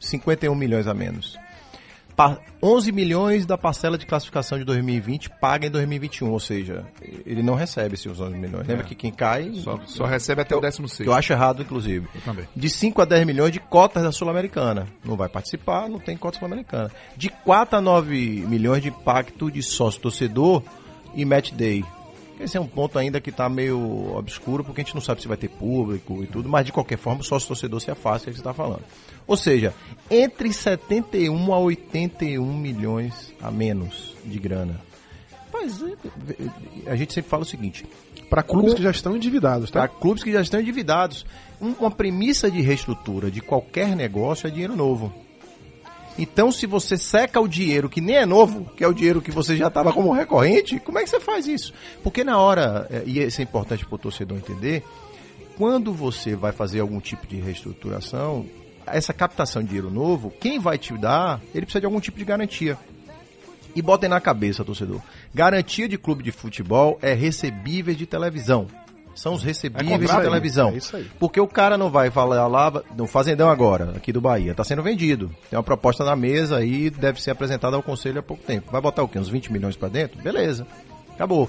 51 milhões a menos. Pa- 11 milhões da parcela de classificação de 2020 paga em 2021, ou seja, ele não recebe esses 11 milhões. Lembra que quem cai... Só, só recebe até o 16. Eu acho errado, inclusive. Eu também. De 5 a 10 milhões de cotas da Sul-Americana. Não vai participar, não tem cota Sul-Americana. De 4 a 9 milhões de impacto de sócio-torcedor e match day. Esse é um ponto ainda que está meio obscuro, porque a gente não sabe se vai ter público e tudo, mas de qualquer forma o sócio-torcedor se afasta, é o que você está falando. Ou seja, entre 71 a 81 milhões a menos de grana. Mas é, a gente sempre fala o seguinte, Para clubes que já estão endividados, tá? para clubes que já estão endividados. Um- Uma premissa de reestrutura de qualquer negócio é dinheiro novo. Então, se você seca o dinheiro que nem é novo, que é o dinheiro que você já estava como recorrente, como é que você faz isso? Porque na hora, é, e isso é importante para o torcedor entender, quando você vai fazer algum tipo de reestruturação, essa captação de dinheiro novo, quem vai te dar, ele precisa de algum tipo de garantia. E botem na cabeça, torcedor. Garantia de clube de futebol é recebíveis de televisão. São os recebíveis de contrato, televisão. é. Porque o cara não vai falar lá no Fazendão agora, aqui do Bahia. Está sendo vendido. Tem uma proposta na mesa aí, deve ser apresentada ao conselho há pouco tempo. Vai botar o quê? Uns 20 milhões para dentro? Beleza. Acabou.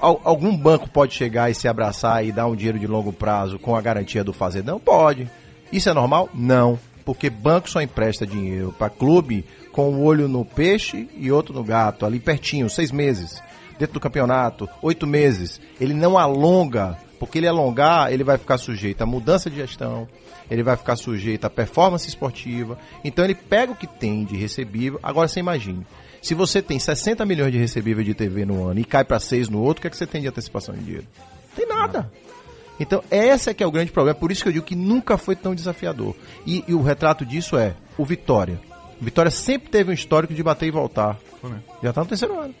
Al- algum banco pode chegar e se abraçar e dar um dinheiro de longo prazo com a garantia do Fazendão? Pode. Isso é normal? Não. Porque banco só empresta dinheiro para clube com um olho no peixe e outro no gato, ali pertinho, seis meses. Dentro do campeonato, oito meses. Ele não alonga, porque ele alongar, ele vai ficar sujeito a mudança de gestão, ele vai ficar sujeito a performance esportiva. Então ele pega o que tem de recebível. Agora você imagine, se você tem 60 milhões de recebível de TV no ano e cai para 6 no outro, o que, é que você tem de antecipação de dinheiro? Tem nada. Então, esse é que é o grande problema. Por isso que eu digo que nunca foi tão desafiador. E, e o retrato disso é o Vitória. O Vitória sempre teve um histórico de bater e voltar. Já está no terceiro ano.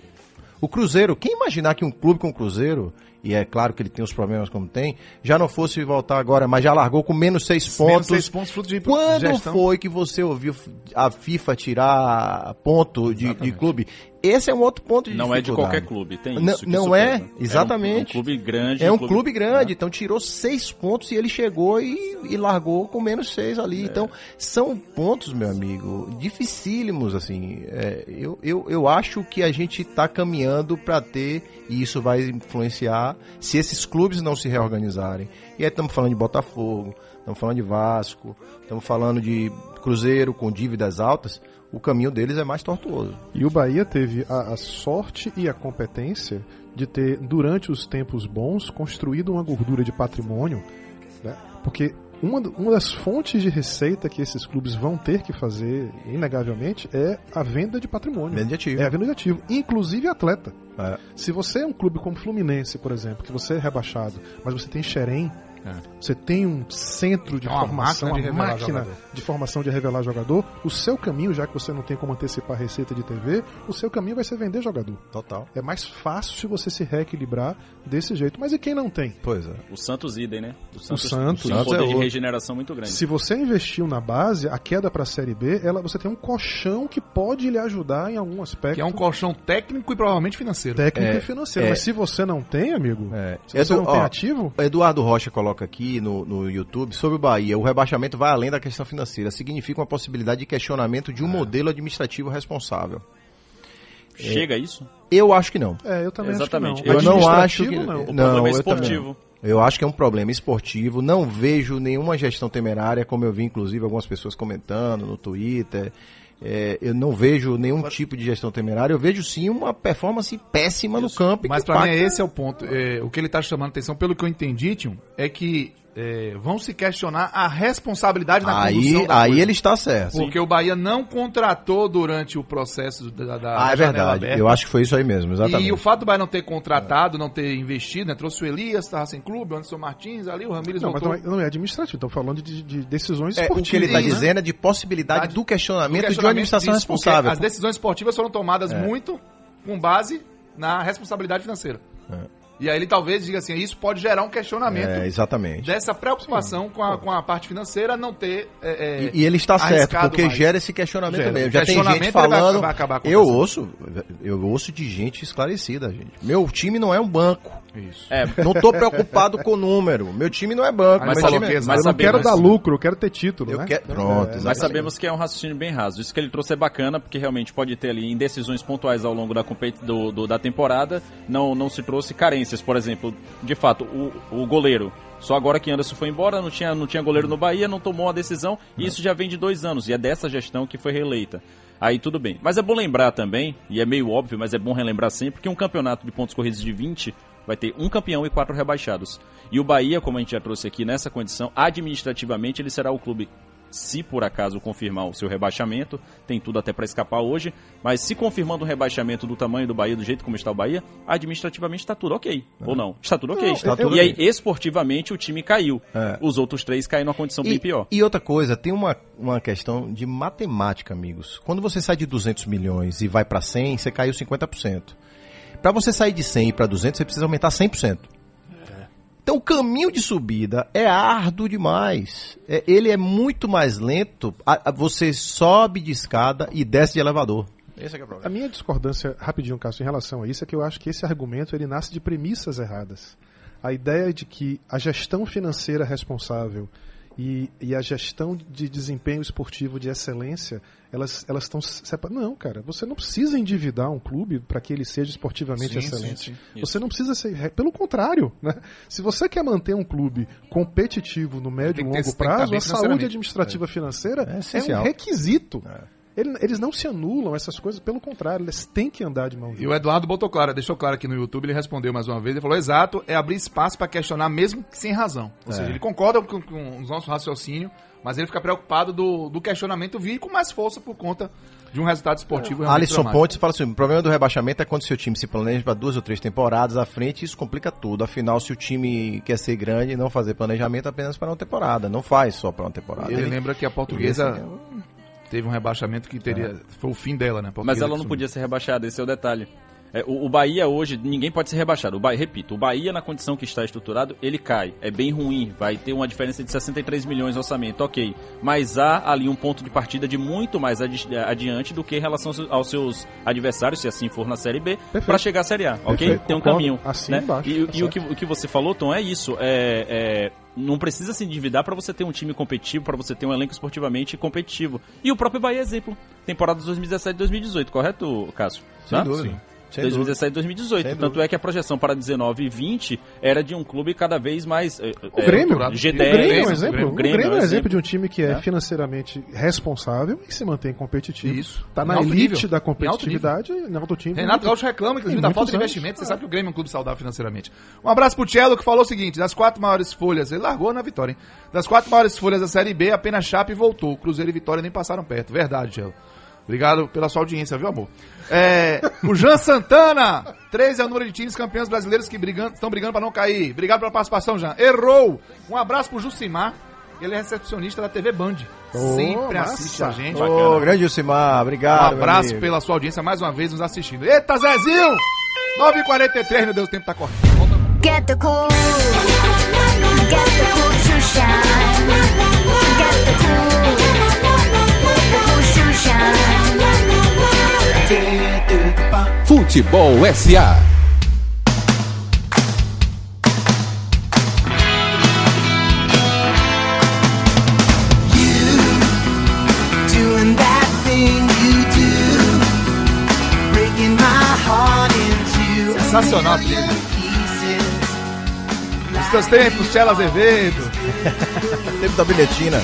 O Cruzeiro, quem imaginar que um clube com o Cruzeiro e é claro que ele tem os problemas como tem, já não fosse voltar agora, mas já largou com menos seis pontos. Menos seis pontos, fruto de Quando gestão. foi que você ouviu a FIFA tirar ponto de, de clube? Esse é um outro ponto de Não é de qualquer clube, tem Não- isso. que não é, pesa. exatamente. É um, um clube grande. É um clube grande, então tirou seis pontos e ele chegou e, e largou com menos seis ali. Então, são pontos, meu amigo, dificílimos, assim. É, eu, eu, eu acho que a gente está caminhando para ter, e isso vai influenciar, se esses clubes não se reorganizarem. E aí estamos falando de Botafogo, estamos falando de Vasco, estamos falando de Cruzeiro com dívidas altas, o caminho deles é mais tortuoso. E o Bahia teve a, a sorte e a competência de ter, durante os tempos bons, construído uma gordura de patrimônio, né? porque uma, uma das fontes de receita que esses clubes vão ter que fazer, inegavelmente, é a venda de patrimônio. Venda de ativo. É a venda de ativo, inclusive atleta. É. Se você é um clube como Fluminense, por exemplo, que você é rebaixado, mas você tem Xerém, você tem um centro de É uma formação, máquina de uma máquina jogador. de formação de revelar jogador, o seu caminho, já que você não tem como antecipar a receita de TV, o seu caminho vai ser vender jogador. Total. É mais fácil você se reequilibrar desse jeito. Mas e quem não tem? Pois é. O Santos idem, né? O Santos, Santos. tem um Santos é poder de regeneração muito grande. Se você investiu na base, a queda para a Série B, ela, você tem um colchão que pode lhe ajudar em algum aspecto Que é um colchão técnico e provavelmente financeiro. técnico É, e financeiro. é. Mas se você não tem, amigo, É. se você Edu- não tem ó, ativo, Eduardo Rocha coloca aqui no, no YouTube sobre o Bahia. O rebaixamento vai além da questão financeira. Significa uma possibilidade de questionamento de um modelo administrativo responsável. Chega a isso? Eu acho que não. é, eu também Exatamente. acho que não. Eu não acho que. Não. O não, problema é eu esportivo. não. Eu acho que é um problema esportivo. Não vejo nenhuma gestão temerária, como eu vi, inclusive, algumas pessoas comentando no Twitter. É, eu não vejo nenhum tipo de gestão temerária. Eu vejo sim uma performance péssima no campo. Mas pra mim impacta- esse é o ponto. É, o que ele tá chamando atenção, pelo que eu entendi, Tio, é que é, vão se questionar a responsabilidade na Aí, condução da aí coisa. ele está certo. Porque o Bahia não contratou durante o processo da, da Ah, é verdade. aberta. Eu acho que foi isso aí mesmo, exatamente. E o fato do Bahia não ter contratado, não ter investido, né? Trouxe o Elias, estava sem clube, o Anderson Martins ali, o Ramires Não, mas voltou. não é, não é administrativo, estão falando de, de decisões É, o esportivas. que ele está né? dizendo é de possibilidade Do do questionamento, de uma questionamento administração disso, responsável. As decisões esportivas foram tomadas É. muito com base na responsabilidade financeira. E aí ele talvez diga assim, isso pode gerar um questionamento É, exatamente. dessa preocupação com a, com a parte financeira não ter. é, é, E, e ele está certo, porque mais. gera esse questionamento Gera. mesmo. Já tem Questionamento, gente ele vai- falando. vai acabar eu ouço, eu ouço de gente esclarecida, gente. Meu time não é um banco. Isso. É, Não tô preocupado com o número. Meu time não é banco. Mas meu time é... mas Eu não quero dar lucro, eu quero ter título, Eu né? quero- Pronto, É. Mas sabemos que é um raciocínio bem raso. Isso que ele trouxe é bacana, porque realmente pode ter ali indecisões pontuais ao longo da, competi- do- do- da temporada. Não, não se trouxe carências, por exemplo. De fato, o, o goleiro. Só agora que Anderson foi embora, não tinha, não tinha goleiro no Bahia, não tomou a decisão. E isso já vem de dois anos. E é dessa gestão que foi reeleita. Aí tudo bem. Mas é bom lembrar também, e é meio óbvio, mas é bom relembrar sempre, que um campeonato de pontos corridos de 20 vai ter um campeão e quatro rebaixados. E o Bahia, como a gente já trouxe aqui nessa condição, administrativamente ele será o clube se por acaso confirmar o seu rebaixamento, tem tudo até para escapar hoje, mas se confirmando o rebaixamento do tamanho do Bahia, do jeito como está o Bahia, administrativamente está tudo ok. Ou não? Está tudo ok. Não, está É. tudo e aí, esportivamente, o time caiu. É. Os outros três caem numa condição bem E, pior. e outra coisa, tem uma, uma questão de matemática, amigos. Quando você sai de 200 milhões e vai para 100, você caiu 50%. Para você sair de 100 para 200, você precisa aumentar 100%. Então o caminho de subida é árduo demais. É, ele é muito mais lento. A- a- você sobe de escada e desce de elevador. Esse é, que é o A problema. minha discordância, rapidinho, Cássio, em relação a isso, é que eu acho que esse argumento ele nasce de premissas erradas. A ideia de que a gestão financeira responsável e, e a gestão de desempenho esportivo de excelência, elas elas estão separadas. Não, cara, você não precisa endividar um clube para que ele seja esportivamente Sim, sim, excelente. sim. Você não precisa ser. Pelo contrário, né? Se você quer manter um clube competitivo no médio e longo prazo, bem a saúde administrativa financeira É é, um requisito. Ele- Eles não se anulam essas coisas, pelo contrário, eles têm que andar de mão E o Eduardo botou claro, deixou claro aqui no YouTube, ele respondeu mais uma vez, ele falou, exato, é abrir espaço para questionar mesmo que sem razão. Ou seja, ele concorda com, com o nosso raciocínio, mas ele fica preocupado do, do questionamento vir com mais força por conta de um resultado esportivo realmente Alisson dramático. Pontes fala assim: o problema do rebaixamento é quando seu time se planeja para duas ou três temporadas à frente, isso complica tudo. Afinal, se o time quer ser grande não fazer planejamento apenas para uma temporada, não faz só para uma temporada. Ele Ele- lembra que a portuguesa teve um rebaixamento que teria. Foi o fim dela, né? Mas ela não sumiu. podia ser rebaixada, esse é o detalhe. É, o, o Bahia hoje, ninguém pode ser rebaixado. O Bahia, repito, o Bahia na condição que está estruturado, ele cai. É bem ruim, vai ter uma diferença de 63 milhões de orçamento, ok. Mas há ali um ponto de partida de muito mais adi adiante do que em relação aos- aos seus adversários, se assim for na Série B, para chegar à Série A, ok? Perfeito, Tem um concordo. caminho. Assim né? embaixo, E, tá e o, que, o que você falou, Tom, é isso. É, é, não precisa se endividar para você ter um time competitivo, para você ter um elenco esportivamente competitivo. E o próprio Bahia é exemplo. Temporada de 2017 e 2018, correto, Cássio? Sem Hã? dúvida. Sem 2017 e 2018. Sem Tanto dúvida. é que a projeção para 19 e 20 era de um clube cada vez mais. eh, O Grêmio, doutorado. o GDR, Grêmio é um Grêmio, exemplo. Grêmio. O Grêmio é um exemplo de um time que é, É. financeiramente responsável e se mantém competitivo. Isso. Tá na elite nível. da Em alto competitividade, em alto time. Renato Gaúcho reclama, inclusive, da falta de investimento. Você sabe que o Grêmio é um clube saudável financeiramente. Um abraço pro Cello, que falou o seguinte: das quatro maiores folhas, ele largou na vitória, hein? Das quatro maiores folhas da Série B, apenas Chape voltou. Cruzeiro e Vitória nem passaram perto. Verdade, Cello. Obrigado pela sua audiência, viu, amor? É, o Jean Santana, 13 é o número de times campeões brasileiros que brigando- estão brigando pra não cair. Obrigado pela participação, Jean. Errou! Um abraço pro Jucimar, ele é recepcionista da TV Band. Oh, Sempre massa. assiste a gente. Ô, grande Jucimar, Um obrigado. meu abraço pela sua audiência mais uma vez nos assistindo. Eita, Zezinho! 9h43, meu Deus, o tempo tá correndo. Volta. Get the cool. Get the cool to shine. Heart into Sensacional. Os seus tempos, Tchela Azevedo. Tempo da bilhetina.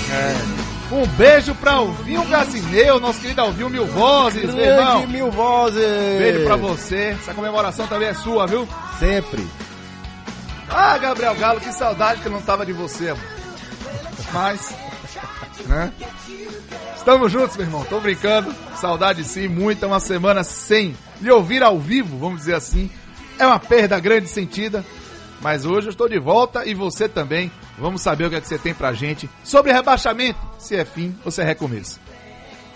Um beijo pra Alvinho Gazineu, nosso querido Alvinho Mil Vozes, meu irmão. Grande mil vozes. Beijo pra você. Essa comemoração também é sua, viu? Sempre. Ah, Gabriel Galo, que saudade que eu não tava de você, amor. Mas, né? Estamos juntos, meu irmão. Tô brincando. Saudade sim, muita. Uma semana sem lhe ouvir ao vivo, vamos dizer assim. É uma perda grande sentida. Mas hoje eu estou de volta e você também. Vamos saber o que, é que você tem pra gente sobre rebaixamento, se é fim ou se é recomeço.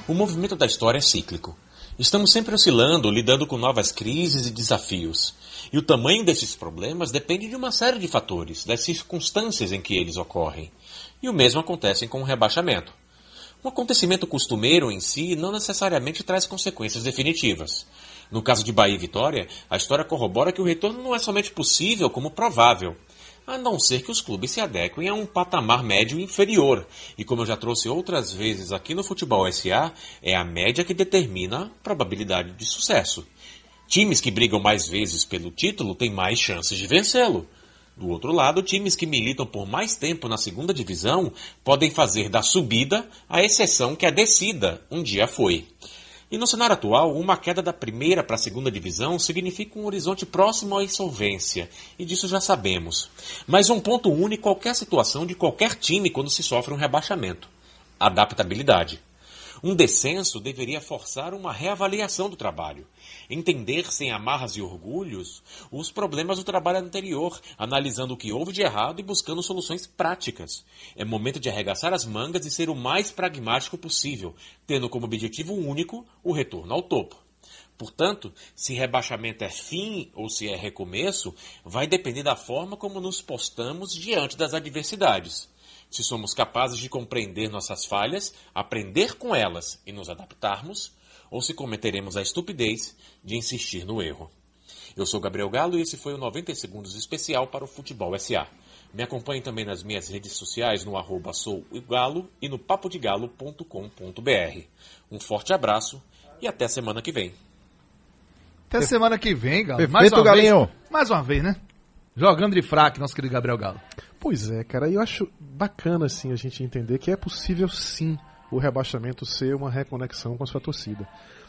O movimento da história é cíclico. Estamos sempre oscilando, lidando com novas crises e desafios. E o tamanho desses problemas depende de uma série de fatores, das circunstâncias em que eles ocorrem. E o mesmo acontece com o rebaixamento. Um acontecimento costumeiro em si não necessariamente traz consequências definitivas. No caso de Bahia e Vitória, a história corrobora que o retorno não é somente possível, como provável. A não ser que os clubes se adequem a um patamar médio inferior. E como eu já trouxe outras vezes aqui no Futebol SA, é a média que determina a probabilidade de sucesso. Times que brigam mais vezes pelo título têm mais chances de vencê-lo. Do outro lado, times que militam por mais tempo na segunda divisão podem fazer da subida a exceção que a descida um dia foi. E no cenário atual, uma queda da primeira para a segunda divisão significa um horizonte próximo à insolvência, e disso já sabemos. Mas um ponto une qualquer situação de qualquer time quando se sofre um rebaixamento: adaptabilidade. Um descenso deveria forçar uma reavaliação do trabalho. Entender sem amarras e orgulhos os problemas do trabalho anterior, analisando o que houve de errado e buscando soluções práticas. É momento de arregaçar as mangas e ser o mais pragmático possível, tendo como objetivo único o retorno ao topo. Portanto, se rebaixamento é fim ou se é recomeço, vai depender da forma como nos postamos diante das adversidades. Se somos capazes de compreender nossas falhas, aprender com elas e nos adaptarmos, ou se cometeremos a estupidez de insistir no erro. Eu sou Gabriel Galo e esse foi o 90 Segundos especial para o Futebol SA. Me acompanhe também nas minhas redes sociais no arroba sou o Galo e no papodigalo.com.br. Um forte abraço e até semana que vem. Até semana que vem, Galo. Perfeito, mais uma Galinho. Vez, mais uma vez, né? Jogando de fraque, nosso querido Gabriel Galo. Pois é, cara, eu acho bacana assim a gente entender que é possível sim o rebaixamento ser uma reconexão com a sua torcida.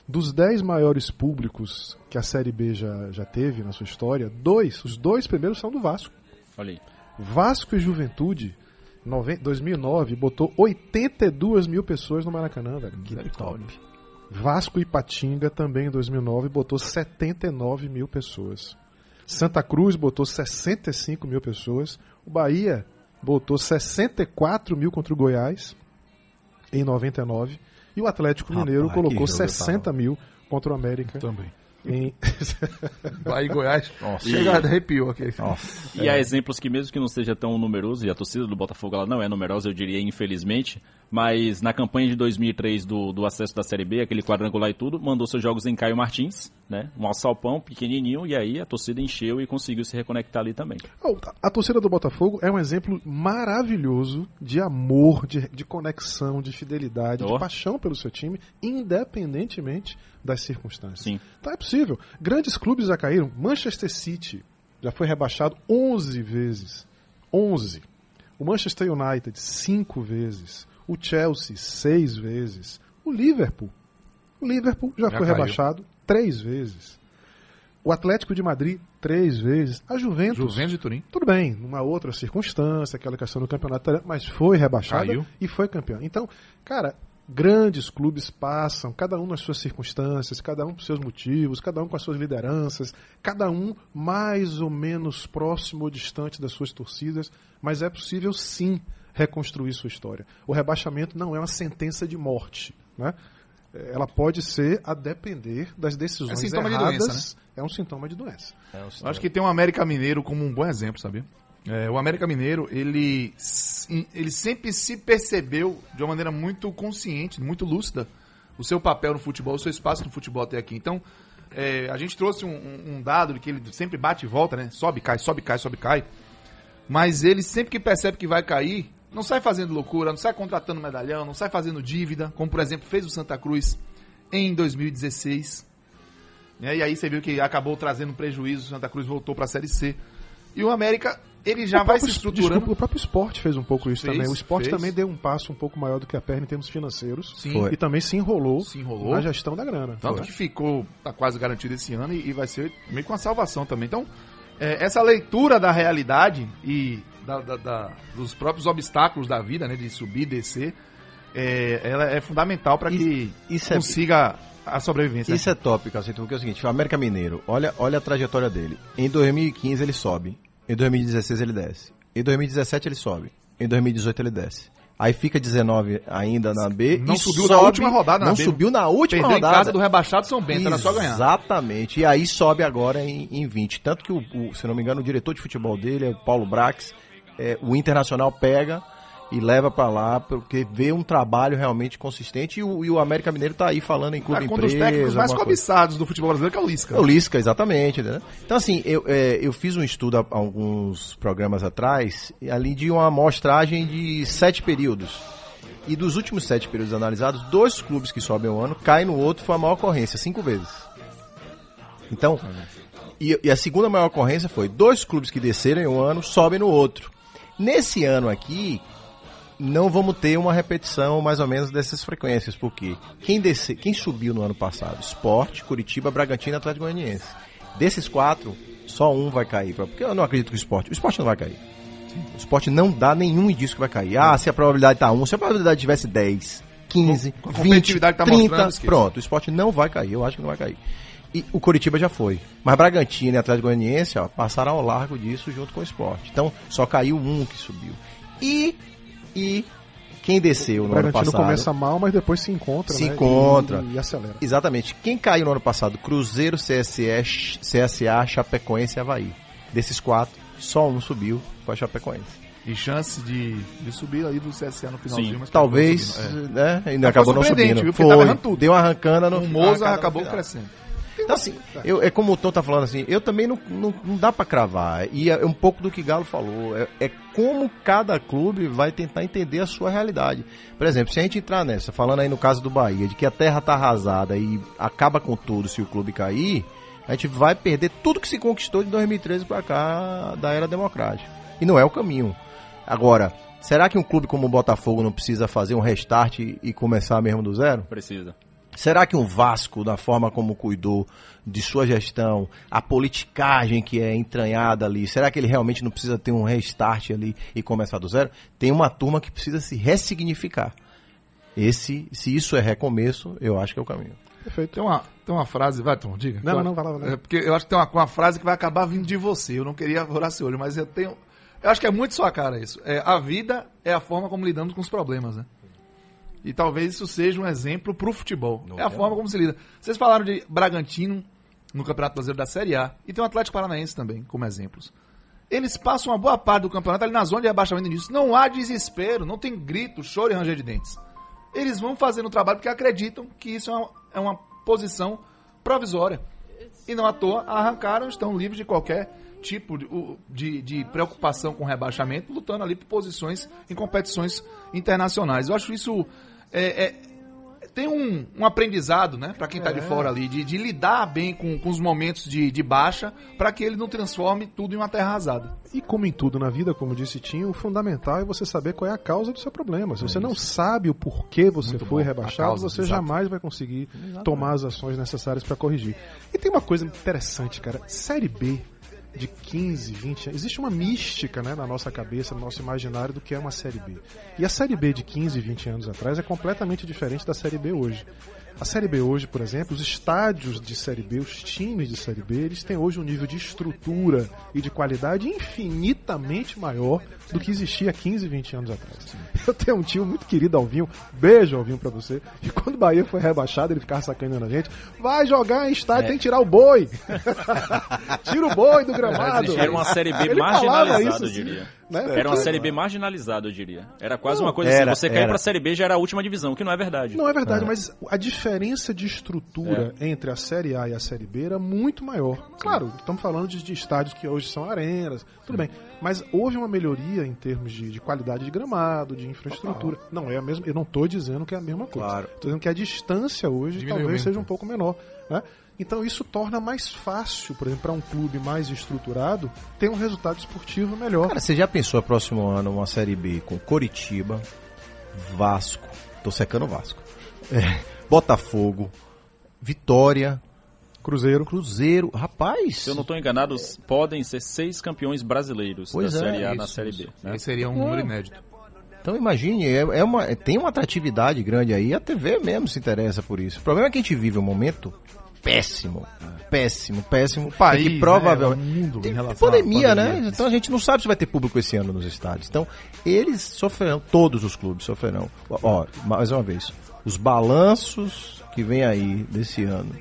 Dos 10 maiores públicos que a Série B já, já teve na sua história, dois, os dois primeiros são do Vasco. Olha aí. Vasco e Juventude, noven- 2009, botou 82 mil pessoas no Maracanã, velho. Que top. Vasco e Patinga, também em 2009, botou 79 mil pessoas. Santa Cruz botou 65 mil pessoas. O Bahia botou 64 mil contra o Goiás em 99. E o Atlético Rapaz, Mineiro que colocou jogo 60 mil contra o América Também. Em- Bahia e Goiás. Nossa. Chega, arrepiou aqui. Nossa. E há exemplos que mesmo que não seja tão numeroso, e a torcida do Botafogo ela não é numerosa, eu diria infelizmente, mas na campanha de 2003 do, do acesso da Série B, aquele quadrangular e tudo, mandou seus jogos em Caio Martins, né? Um alçapão pequenininho, e aí a torcida encheu e conseguiu se reconectar ali também. Oh, A torcida do Botafogo é um exemplo maravilhoso de amor, de, de conexão, de fidelidade, Oh. de paixão pelo seu time, independentemente das circunstâncias. Sim. Então é possível. Grandes clubes já caíram. Manchester City já foi rebaixado 11 vezes. 11. O Manchester United, 5 vezes. O Chelsea, 6 vezes. O Liverpool. O Liverpool já, Já foi caiu. rebaixado 3 vezes. O Atlético de Madrid, 3 vezes. A Juventus. Juventus de Turim. Tudo bem, numa outra circunstância, aquela questão do campeonato, mas foi rebaixada Caiu. e foi campeão. Então, cara, grandes clubes passam, cada um nas suas circunstâncias, cada um com seus motivos, cada um com as suas lideranças, cada um mais ou menos próximo ou distante das suas torcidas, mas é possível sim reconstruir sua história. O rebaixamento não é uma sentença de morte, né? Ela pode ser a depender das decisões É sintoma de erradas. doença, É um sintoma de doença. Eu acho que tem o América Mineiro como um bom exemplo, sabia? É, o América Mineiro, ele, ele sempre se percebeu de uma maneira muito consciente, muito lúcida, o seu papel no futebol, o seu espaço no futebol até aqui. Então, é, a gente trouxe um, um- um dado de que ele sempre bate e volta, né? Sobe, cai, sobe, cai, sobe, cai. Mas ele sempre que percebe que vai cair, não sai fazendo loucura, não sai contratando medalhão, não sai fazendo dívida, como por exemplo fez o Santa Cruz em 2016. né? E aí você viu que acabou trazendo prejuízo, o Santa Cruz voltou para a Série C. E o América, ele já O vai se próprio- estruturando. desculpa, o próprio esporte fez um pouco isso Fez, também. O esporte fez. também deu um passo um pouco maior do que a perna em termos financeiros. Sim. Foi. E também se enrolou, Se enrolou. na gestão da grana. Tanto Foi. que ficou, tá quase garantido esse ano e, e vai ser meio com uma salvação também. Então, é, essa leitura da realidade e da- da- da- dos próprios obstáculos da vida, né, de subir e descer, é, ela é fundamental para que isso é- consiga a sobrevivência. Isso é top, Cacete, porque é o seguinte, o América Mineiro, olha, olha a trajetória dele. Em 2015 ele sobe, em 2016 ele desce, em 2017 ele sobe, em 2018 ele desce. Aí fica 19 ainda na B. Não e subiu na sobe- última rodada na Não B. subiu na última Perdeu em rodada. casa do rebaixado São Bento, era só ganhar. Exatamente. E aí sobe agora em, em 20. Tanto que, o, o- se não me engano, o diretor de futebol dele é o Paulo Brax. É, o Internacional pega e leva pra lá, porque vê um trabalho realmente consistente. E o, e o América Mineiro tá aí falando em clube Tá com um dos empresa. técnicos mais alguma coisa. cobiçados do futebol brasileiro, que é o Lisca. É o Lisca, exatamente. Né? Então, assim, eu, é, eu fiz um estudo há alguns programas atrás, ali de uma amostragem de sete períodos. E dos últimos sete períodos analisados, dois clubes que sobem um ano, caem no outro, foi a maior ocorrência, cinco vezes. Então, e, e a segunda maior ocorrência foi dois clubes que desceram em um ano, sobem no outro. Nesse ano aqui, não vamos ter uma repetição mais ou menos dessas frequências, porque quem, desce, quem subiu no ano passado? Sport, Curitiba, Bragantino e Atlético Goianiense. Desses quatro, só um vai cair. Porque eu não acredito que o Sport. O Sport não vai cair. O Sport não dá nenhum indício que vai cair. Ah, se a probabilidade tá 1, se a probabilidade tivesse 10, 15, Com a 20, competitividade que tá 30, mostrando, esqueça. pronto, o Sport não vai cair. Eu acho que não vai cair. E o Curitiba já foi. Mas Bragantino e Atlético Goianiense, ó, passaram ao largo disso junto com o Sport. Então, só caiu um que subiu. E, e quem desceu O no ano Bragantino passado... começa mal, mas depois se encontra. Se né, encontra. E, e acelera. Exatamente. Quem caiu no ano passado? Cruzeiro, CSE, CSA, Chapecoense e Havaí. Desses quatro, só um subiu, foi a Chapecoense. E chance de, de subir aí do CSA no finalzinho. Sim. mas Talvez, subindo, né? Ainda Mas acabou foi não subindo. viu? Porque tava errando Foi, tudo. deu uma arrancada no é. O Moza no acabou crescendo. Então, assim, eu, é como o Tom tá falando assim, eu também não, não, não dá pra cravar. E é um pouco do que Galo falou. É, é como cada clube vai tentar entender a sua realidade. Por exemplo, se a gente entrar nessa, falando aí no caso do Bahia, de que a terra tá arrasada e acaba com tudo se o clube cair, a gente vai perder tudo que se conquistou de 2013 pra cá da era democrática. E não é o caminho. Agora, será que um clube como o Botafogo não precisa fazer um restart e, e começar mesmo do zero? Precisa. Será que um Vasco, da forma como cuidou de sua gestão, a politicagem que é entranhada ali, será que ele realmente não precisa ter um restart ali e começar do zero? Tem uma turma que precisa se ressignificar. Esse, se isso é recomeço, eu acho que é o caminho. Perfeito. Tem uma, tem uma frase, vai Tom, diga. Não, não, vai lá, vai lá. É porque eu acho que tem uma, uma frase que vai acabar vindo de você. Eu não queria furar seu olho, mas eu tenho. Eu acho que é muito sua cara isso. É, a vida é a forma como lidamos com os problemas, né? E talvez isso seja um exemplo pro futebol. é a forma como se lida. Vocês falaram de Bragantino no Campeonato Brasileiro da Série A, e tem o Atlético Paranaense também, como exemplos. Eles passam uma boa parte do campeonato ali na zona de rebaixamento nisso. Não há desespero, não tem grito, choro e ranger de dentes. Eles vão fazendo o trabalho porque acreditam que isso é uma, é uma posição provisória. E não à toa arrancaram, estão livres de qualquer tipo de, o- de, de preocupação com rebaixamento, lutando ali por posições em competições internacionais. Eu acho isso. É, é, tem um, um aprendizado, né, para quem tá de fora ali, de, de lidar bem com, com os momentos de, de baixa, para que ele não transforme tudo em uma terra arrasada. E como em tudo na vida, como disse Tinho, o fundamental é você saber qual é a causa do seu problema. Se você não sabe o porquê você Muito foi bom, rebaixado, causa, você exato. jamais vai conseguir tomar as ações necessárias para corrigir. E tem uma coisa interessante, cara. Série B de 15, 20 anos. Existe uma mística né, na nossa cabeça, no nosso imaginário do que é uma Série B. E a Série B de 15, 20 anos atrás é completamente diferente da Série B hoje. A Série B hoje, por exemplo, os estádios de Série B, os times de Série B, eles têm hoje um nível de estrutura e de qualidade infinitamente maior do que existia há 15, 20 anos atrás. Eu tenho um tio muito querido, Alvinho, beijo Alvinho pra você, e quando o Bahia foi rebaixado, ele ficava sacaneando a gente, vai jogar em estádio, tem que tirar o boi. Tira o boi do gramado. Era uma série B Ele marginalizada, isso, eu assim, diria. né? Era uma série B marginalizada, eu diria. Era quase Não, uma coisa era, assim, você cair era. pra série B já era a última divisão, o que não é verdade. Não é verdade, mas a diferença de estrutura É. entre a Série A e a Série B era muito maior. Claro, estamos falando de, de estádios que hoje são arenas, tudo bem. Mas houve uma melhoria em termos de, de qualidade de gramado, de infraestrutura. Não é a mesma. Eu não estou dizendo que é a mesma coisa. Claro. Estou dizendo que a distância hoje Diminuiu talvez seja um pouco menor. Né? Então isso torna mais fácil, por exemplo, para um clube mais estruturado ter um resultado esportivo melhor. Cara, você já pensou próximo ano uma Série B com Coritiba, Vasco, tô secando o Vasco, é, Botafogo, Vitória, Cruzeiro. Cruzeiro, rapaz, Se eu não estou enganado, podem ser seis campeões brasileiros Pois da é, Série A na isso, Série isso. B. né? Esse seria um número inédito. Então imagine, é, é uma, é- tem uma atratividade grande aí, a TV mesmo se interessa por isso. O problema é que a gente vive um momento péssimo, péssimo, péssimo, país, e que provavelmente né, mundo em Tem relação à pandemia, né? pandemia. Então a gente não sabe se vai ter público esse ano nos estádios. Então eles sofrerão, todos os clubes sofrerão. Ó, mais uma vez, os balanços que vem aí desse ano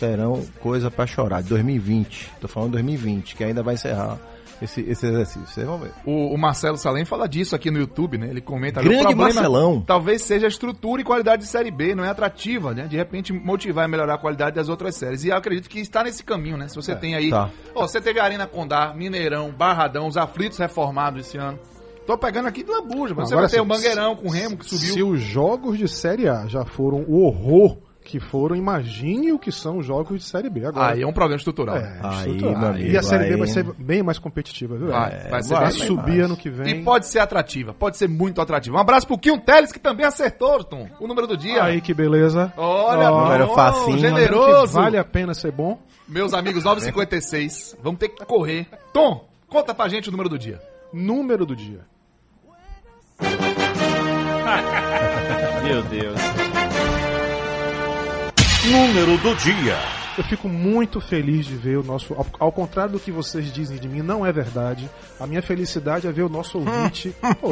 serão coisa pra chorar. De 2020, tô falando 2020, que ainda vai encerrar esse, esse exercício. Vocês vão ver. O, o Marcelo Salem fala disso aqui no YouTube, né? Ele comenta ali, Grande o problema Marcelão. Talvez seja a estrutura e qualidade de série B, não é atrativa, né? De repente motivar e melhorar a qualidade das outras séries. E eu acredito que está nesse caminho, né? Se você tem aí. tá. Ó, você teve a Arena Condá, Mineirão, Barradão, os aflitos reformados esse ano. Tô pegando aqui de lambuja, mas você Agora vai ter o Mangueirão com o Remo que subiu. Se os jogos de Série A já foram o horror que foram, imagine o que são os jogos de Série B agora. Aí é um problema estrutural. É, né? Aí, estrutural. e a Série B vai ser bem mais competitiva, viu? Vai, É, vai ser vai bem mais. subir ano que vem. E pode ser atrativa, pode ser muito atrativa. Um abraço pro Kim Teles, que também acertou, Tom, o número do dia. Aí que beleza. Olha, Ó, número facinho. generoso. que vale a pena ser bom. Meus amigos, 9h56, vamos ter que correr. Tom, conta pra gente o número do dia. Número do dia. Meu Deus. Número do dia. Eu fico muito feliz de ver o nosso. Ao, ao contrário do que vocês dizem de mim, não é verdade. A minha felicidade é ver o nosso ouvinte pô,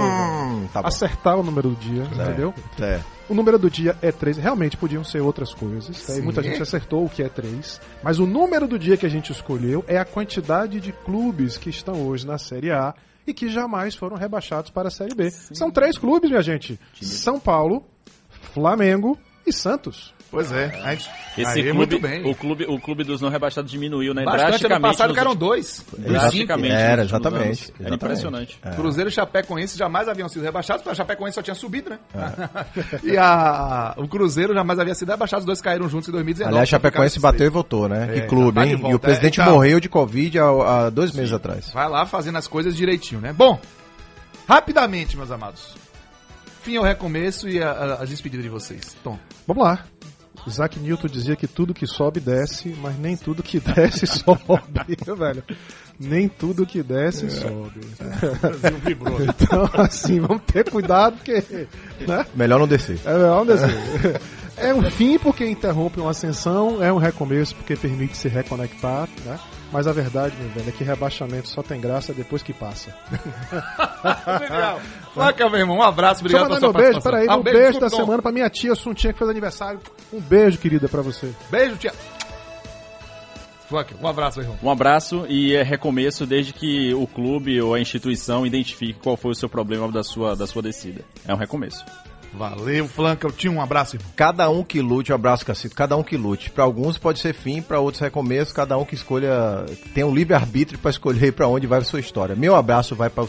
tá bom. acertar o número do dia, entendeu? É. O número do dia é 3. Realmente podiam ser outras coisas. tá? E muita gente acertou o que é 3. Mas o número do dia que a gente escolheu é a quantidade de clubes que estão hoje na Série A e que jamais foram rebaixados para a Série B. São três clubes, minha gente: São Paulo, Flamengo e Santos. Pois é, a gente... Esse Aí, clube, muito bem. o clube, o clube dos não rebaixados diminuiu, né? Bastante ano passado nos eram dois. Drasticamente. Era, exatamente. Era exatamente. impressionante. Cruzeiro e Chapecoense jamais haviam sido rebaixados, porque a Chapecoense só tinha subido, né? É. e a, o Cruzeiro jamais havia sido rebaixado, os dois caíram juntos em 2019. Aliás, só Chapecoense bateu e voltou, né? É, que clube, tá hein? volta. E o presidente É, então- morreu de Covid há, há dois meses atrás. Vai lá fazendo as coisas direitinho, né? Bom, rapidamente, meus amados. Fim ao recomeço e a, a, as despedidas de vocês. Tom. Vamos lá. Isaac Newton dizia que tudo que sobe desce, mas nem tudo que desce sobe, velho. Nem tudo que desce sobe. Então, assim, vamos ter cuidado, porque. Né? Melhor não descer. É, vamos descer. É um fim porque interrompe uma ascensão, é um recomeço porque permite se reconectar, né? Mas a verdade, meu velho, é que rebaixamento só tem graça depois que passa. Legal. Flaca, meu irmão, um abraço, obrigado pela sua meu beijo, peraí, Ah, um beijo, da Tom. semana pra minha tia Suntinha que fez aniversário. Um beijo, querida, pra você. Beijo, tia. Funk, um abraço, irmão. Um abraço e é recomeço desde que o clube ou a instituição identifique qual foi o seu problema da sua, da sua descida. É um recomeço. Valeu, Flanca. Eu tinha um abraço, irmão. Cada um que lute, um abraço, Cacito, cada um que lute. Para alguns pode ser fim, para outros recomeço, cada um que escolha, tem um livre-arbítrio para escolher para onde vai a sua história. Meu abraço vai para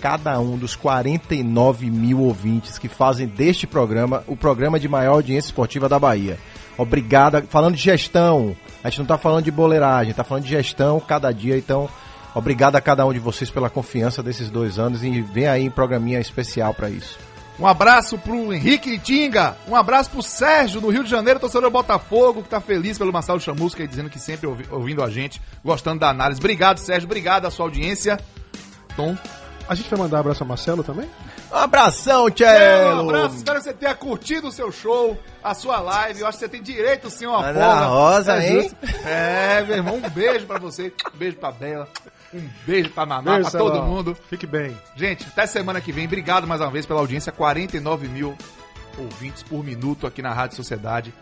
cada um dos 49 mil ouvintes que fazem deste programa o programa de maior audiência esportiva da Bahia. Obrigado. Falando de gestão, a gente não tá falando de boleiragem, tá falando de gestão cada dia, então obrigado a cada um de vocês pela confiança desses dois anos e vem aí em programinha especial para isso. Um abraço pro Henrique Tinga. Um abraço pro Sérgio, do Rio de Janeiro, torcedor do Botafogo, que tá feliz pelo Marcelo Chamusca e dizendo que sempre ouvi- ouvindo a gente, gostando da análise. Obrigado, Sérgio. Obrigado a sua audiência. Tom. A gente vai mandar um abraço a Marcelo também? Um abração, Um Tchelo! abraço, espero que você tenha curtido o seu show, a sua live. Eu acho que você tem direito sim a uma folga. Rosa, é hein? justo. É, meu irmão, um beijo pra você. Um beijo pra Bela. Um beijo pra Naná, Beijo, pra todo mundo. Fique bem. Gente, até semana que vem. Obrigado mais uma vez pela audiência. 49 mil ouvintes por minuto aqui na Rádio Sociedade.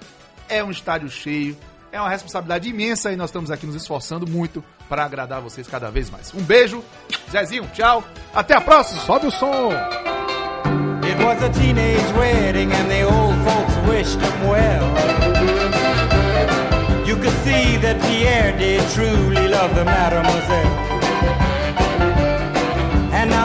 É um estádio cheio. É uma responsabilidade imensa e nós estamos aqui nos esforçando muito para agradar vocês cada vez mais. Um beijo. Zezinho, tchau. Até a próxima. Sobe o som! It was a teenage wedding and the old folks wished him well. You could see that Pierre did truly love the mademoiselle.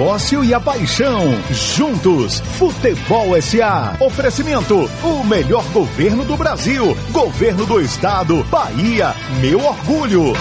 Negócio e a paixão. Juntos. Futebol SA. Oferecimento. O melhor governo do Brasil. Governo do Estado. Bahia. Meu orgulho.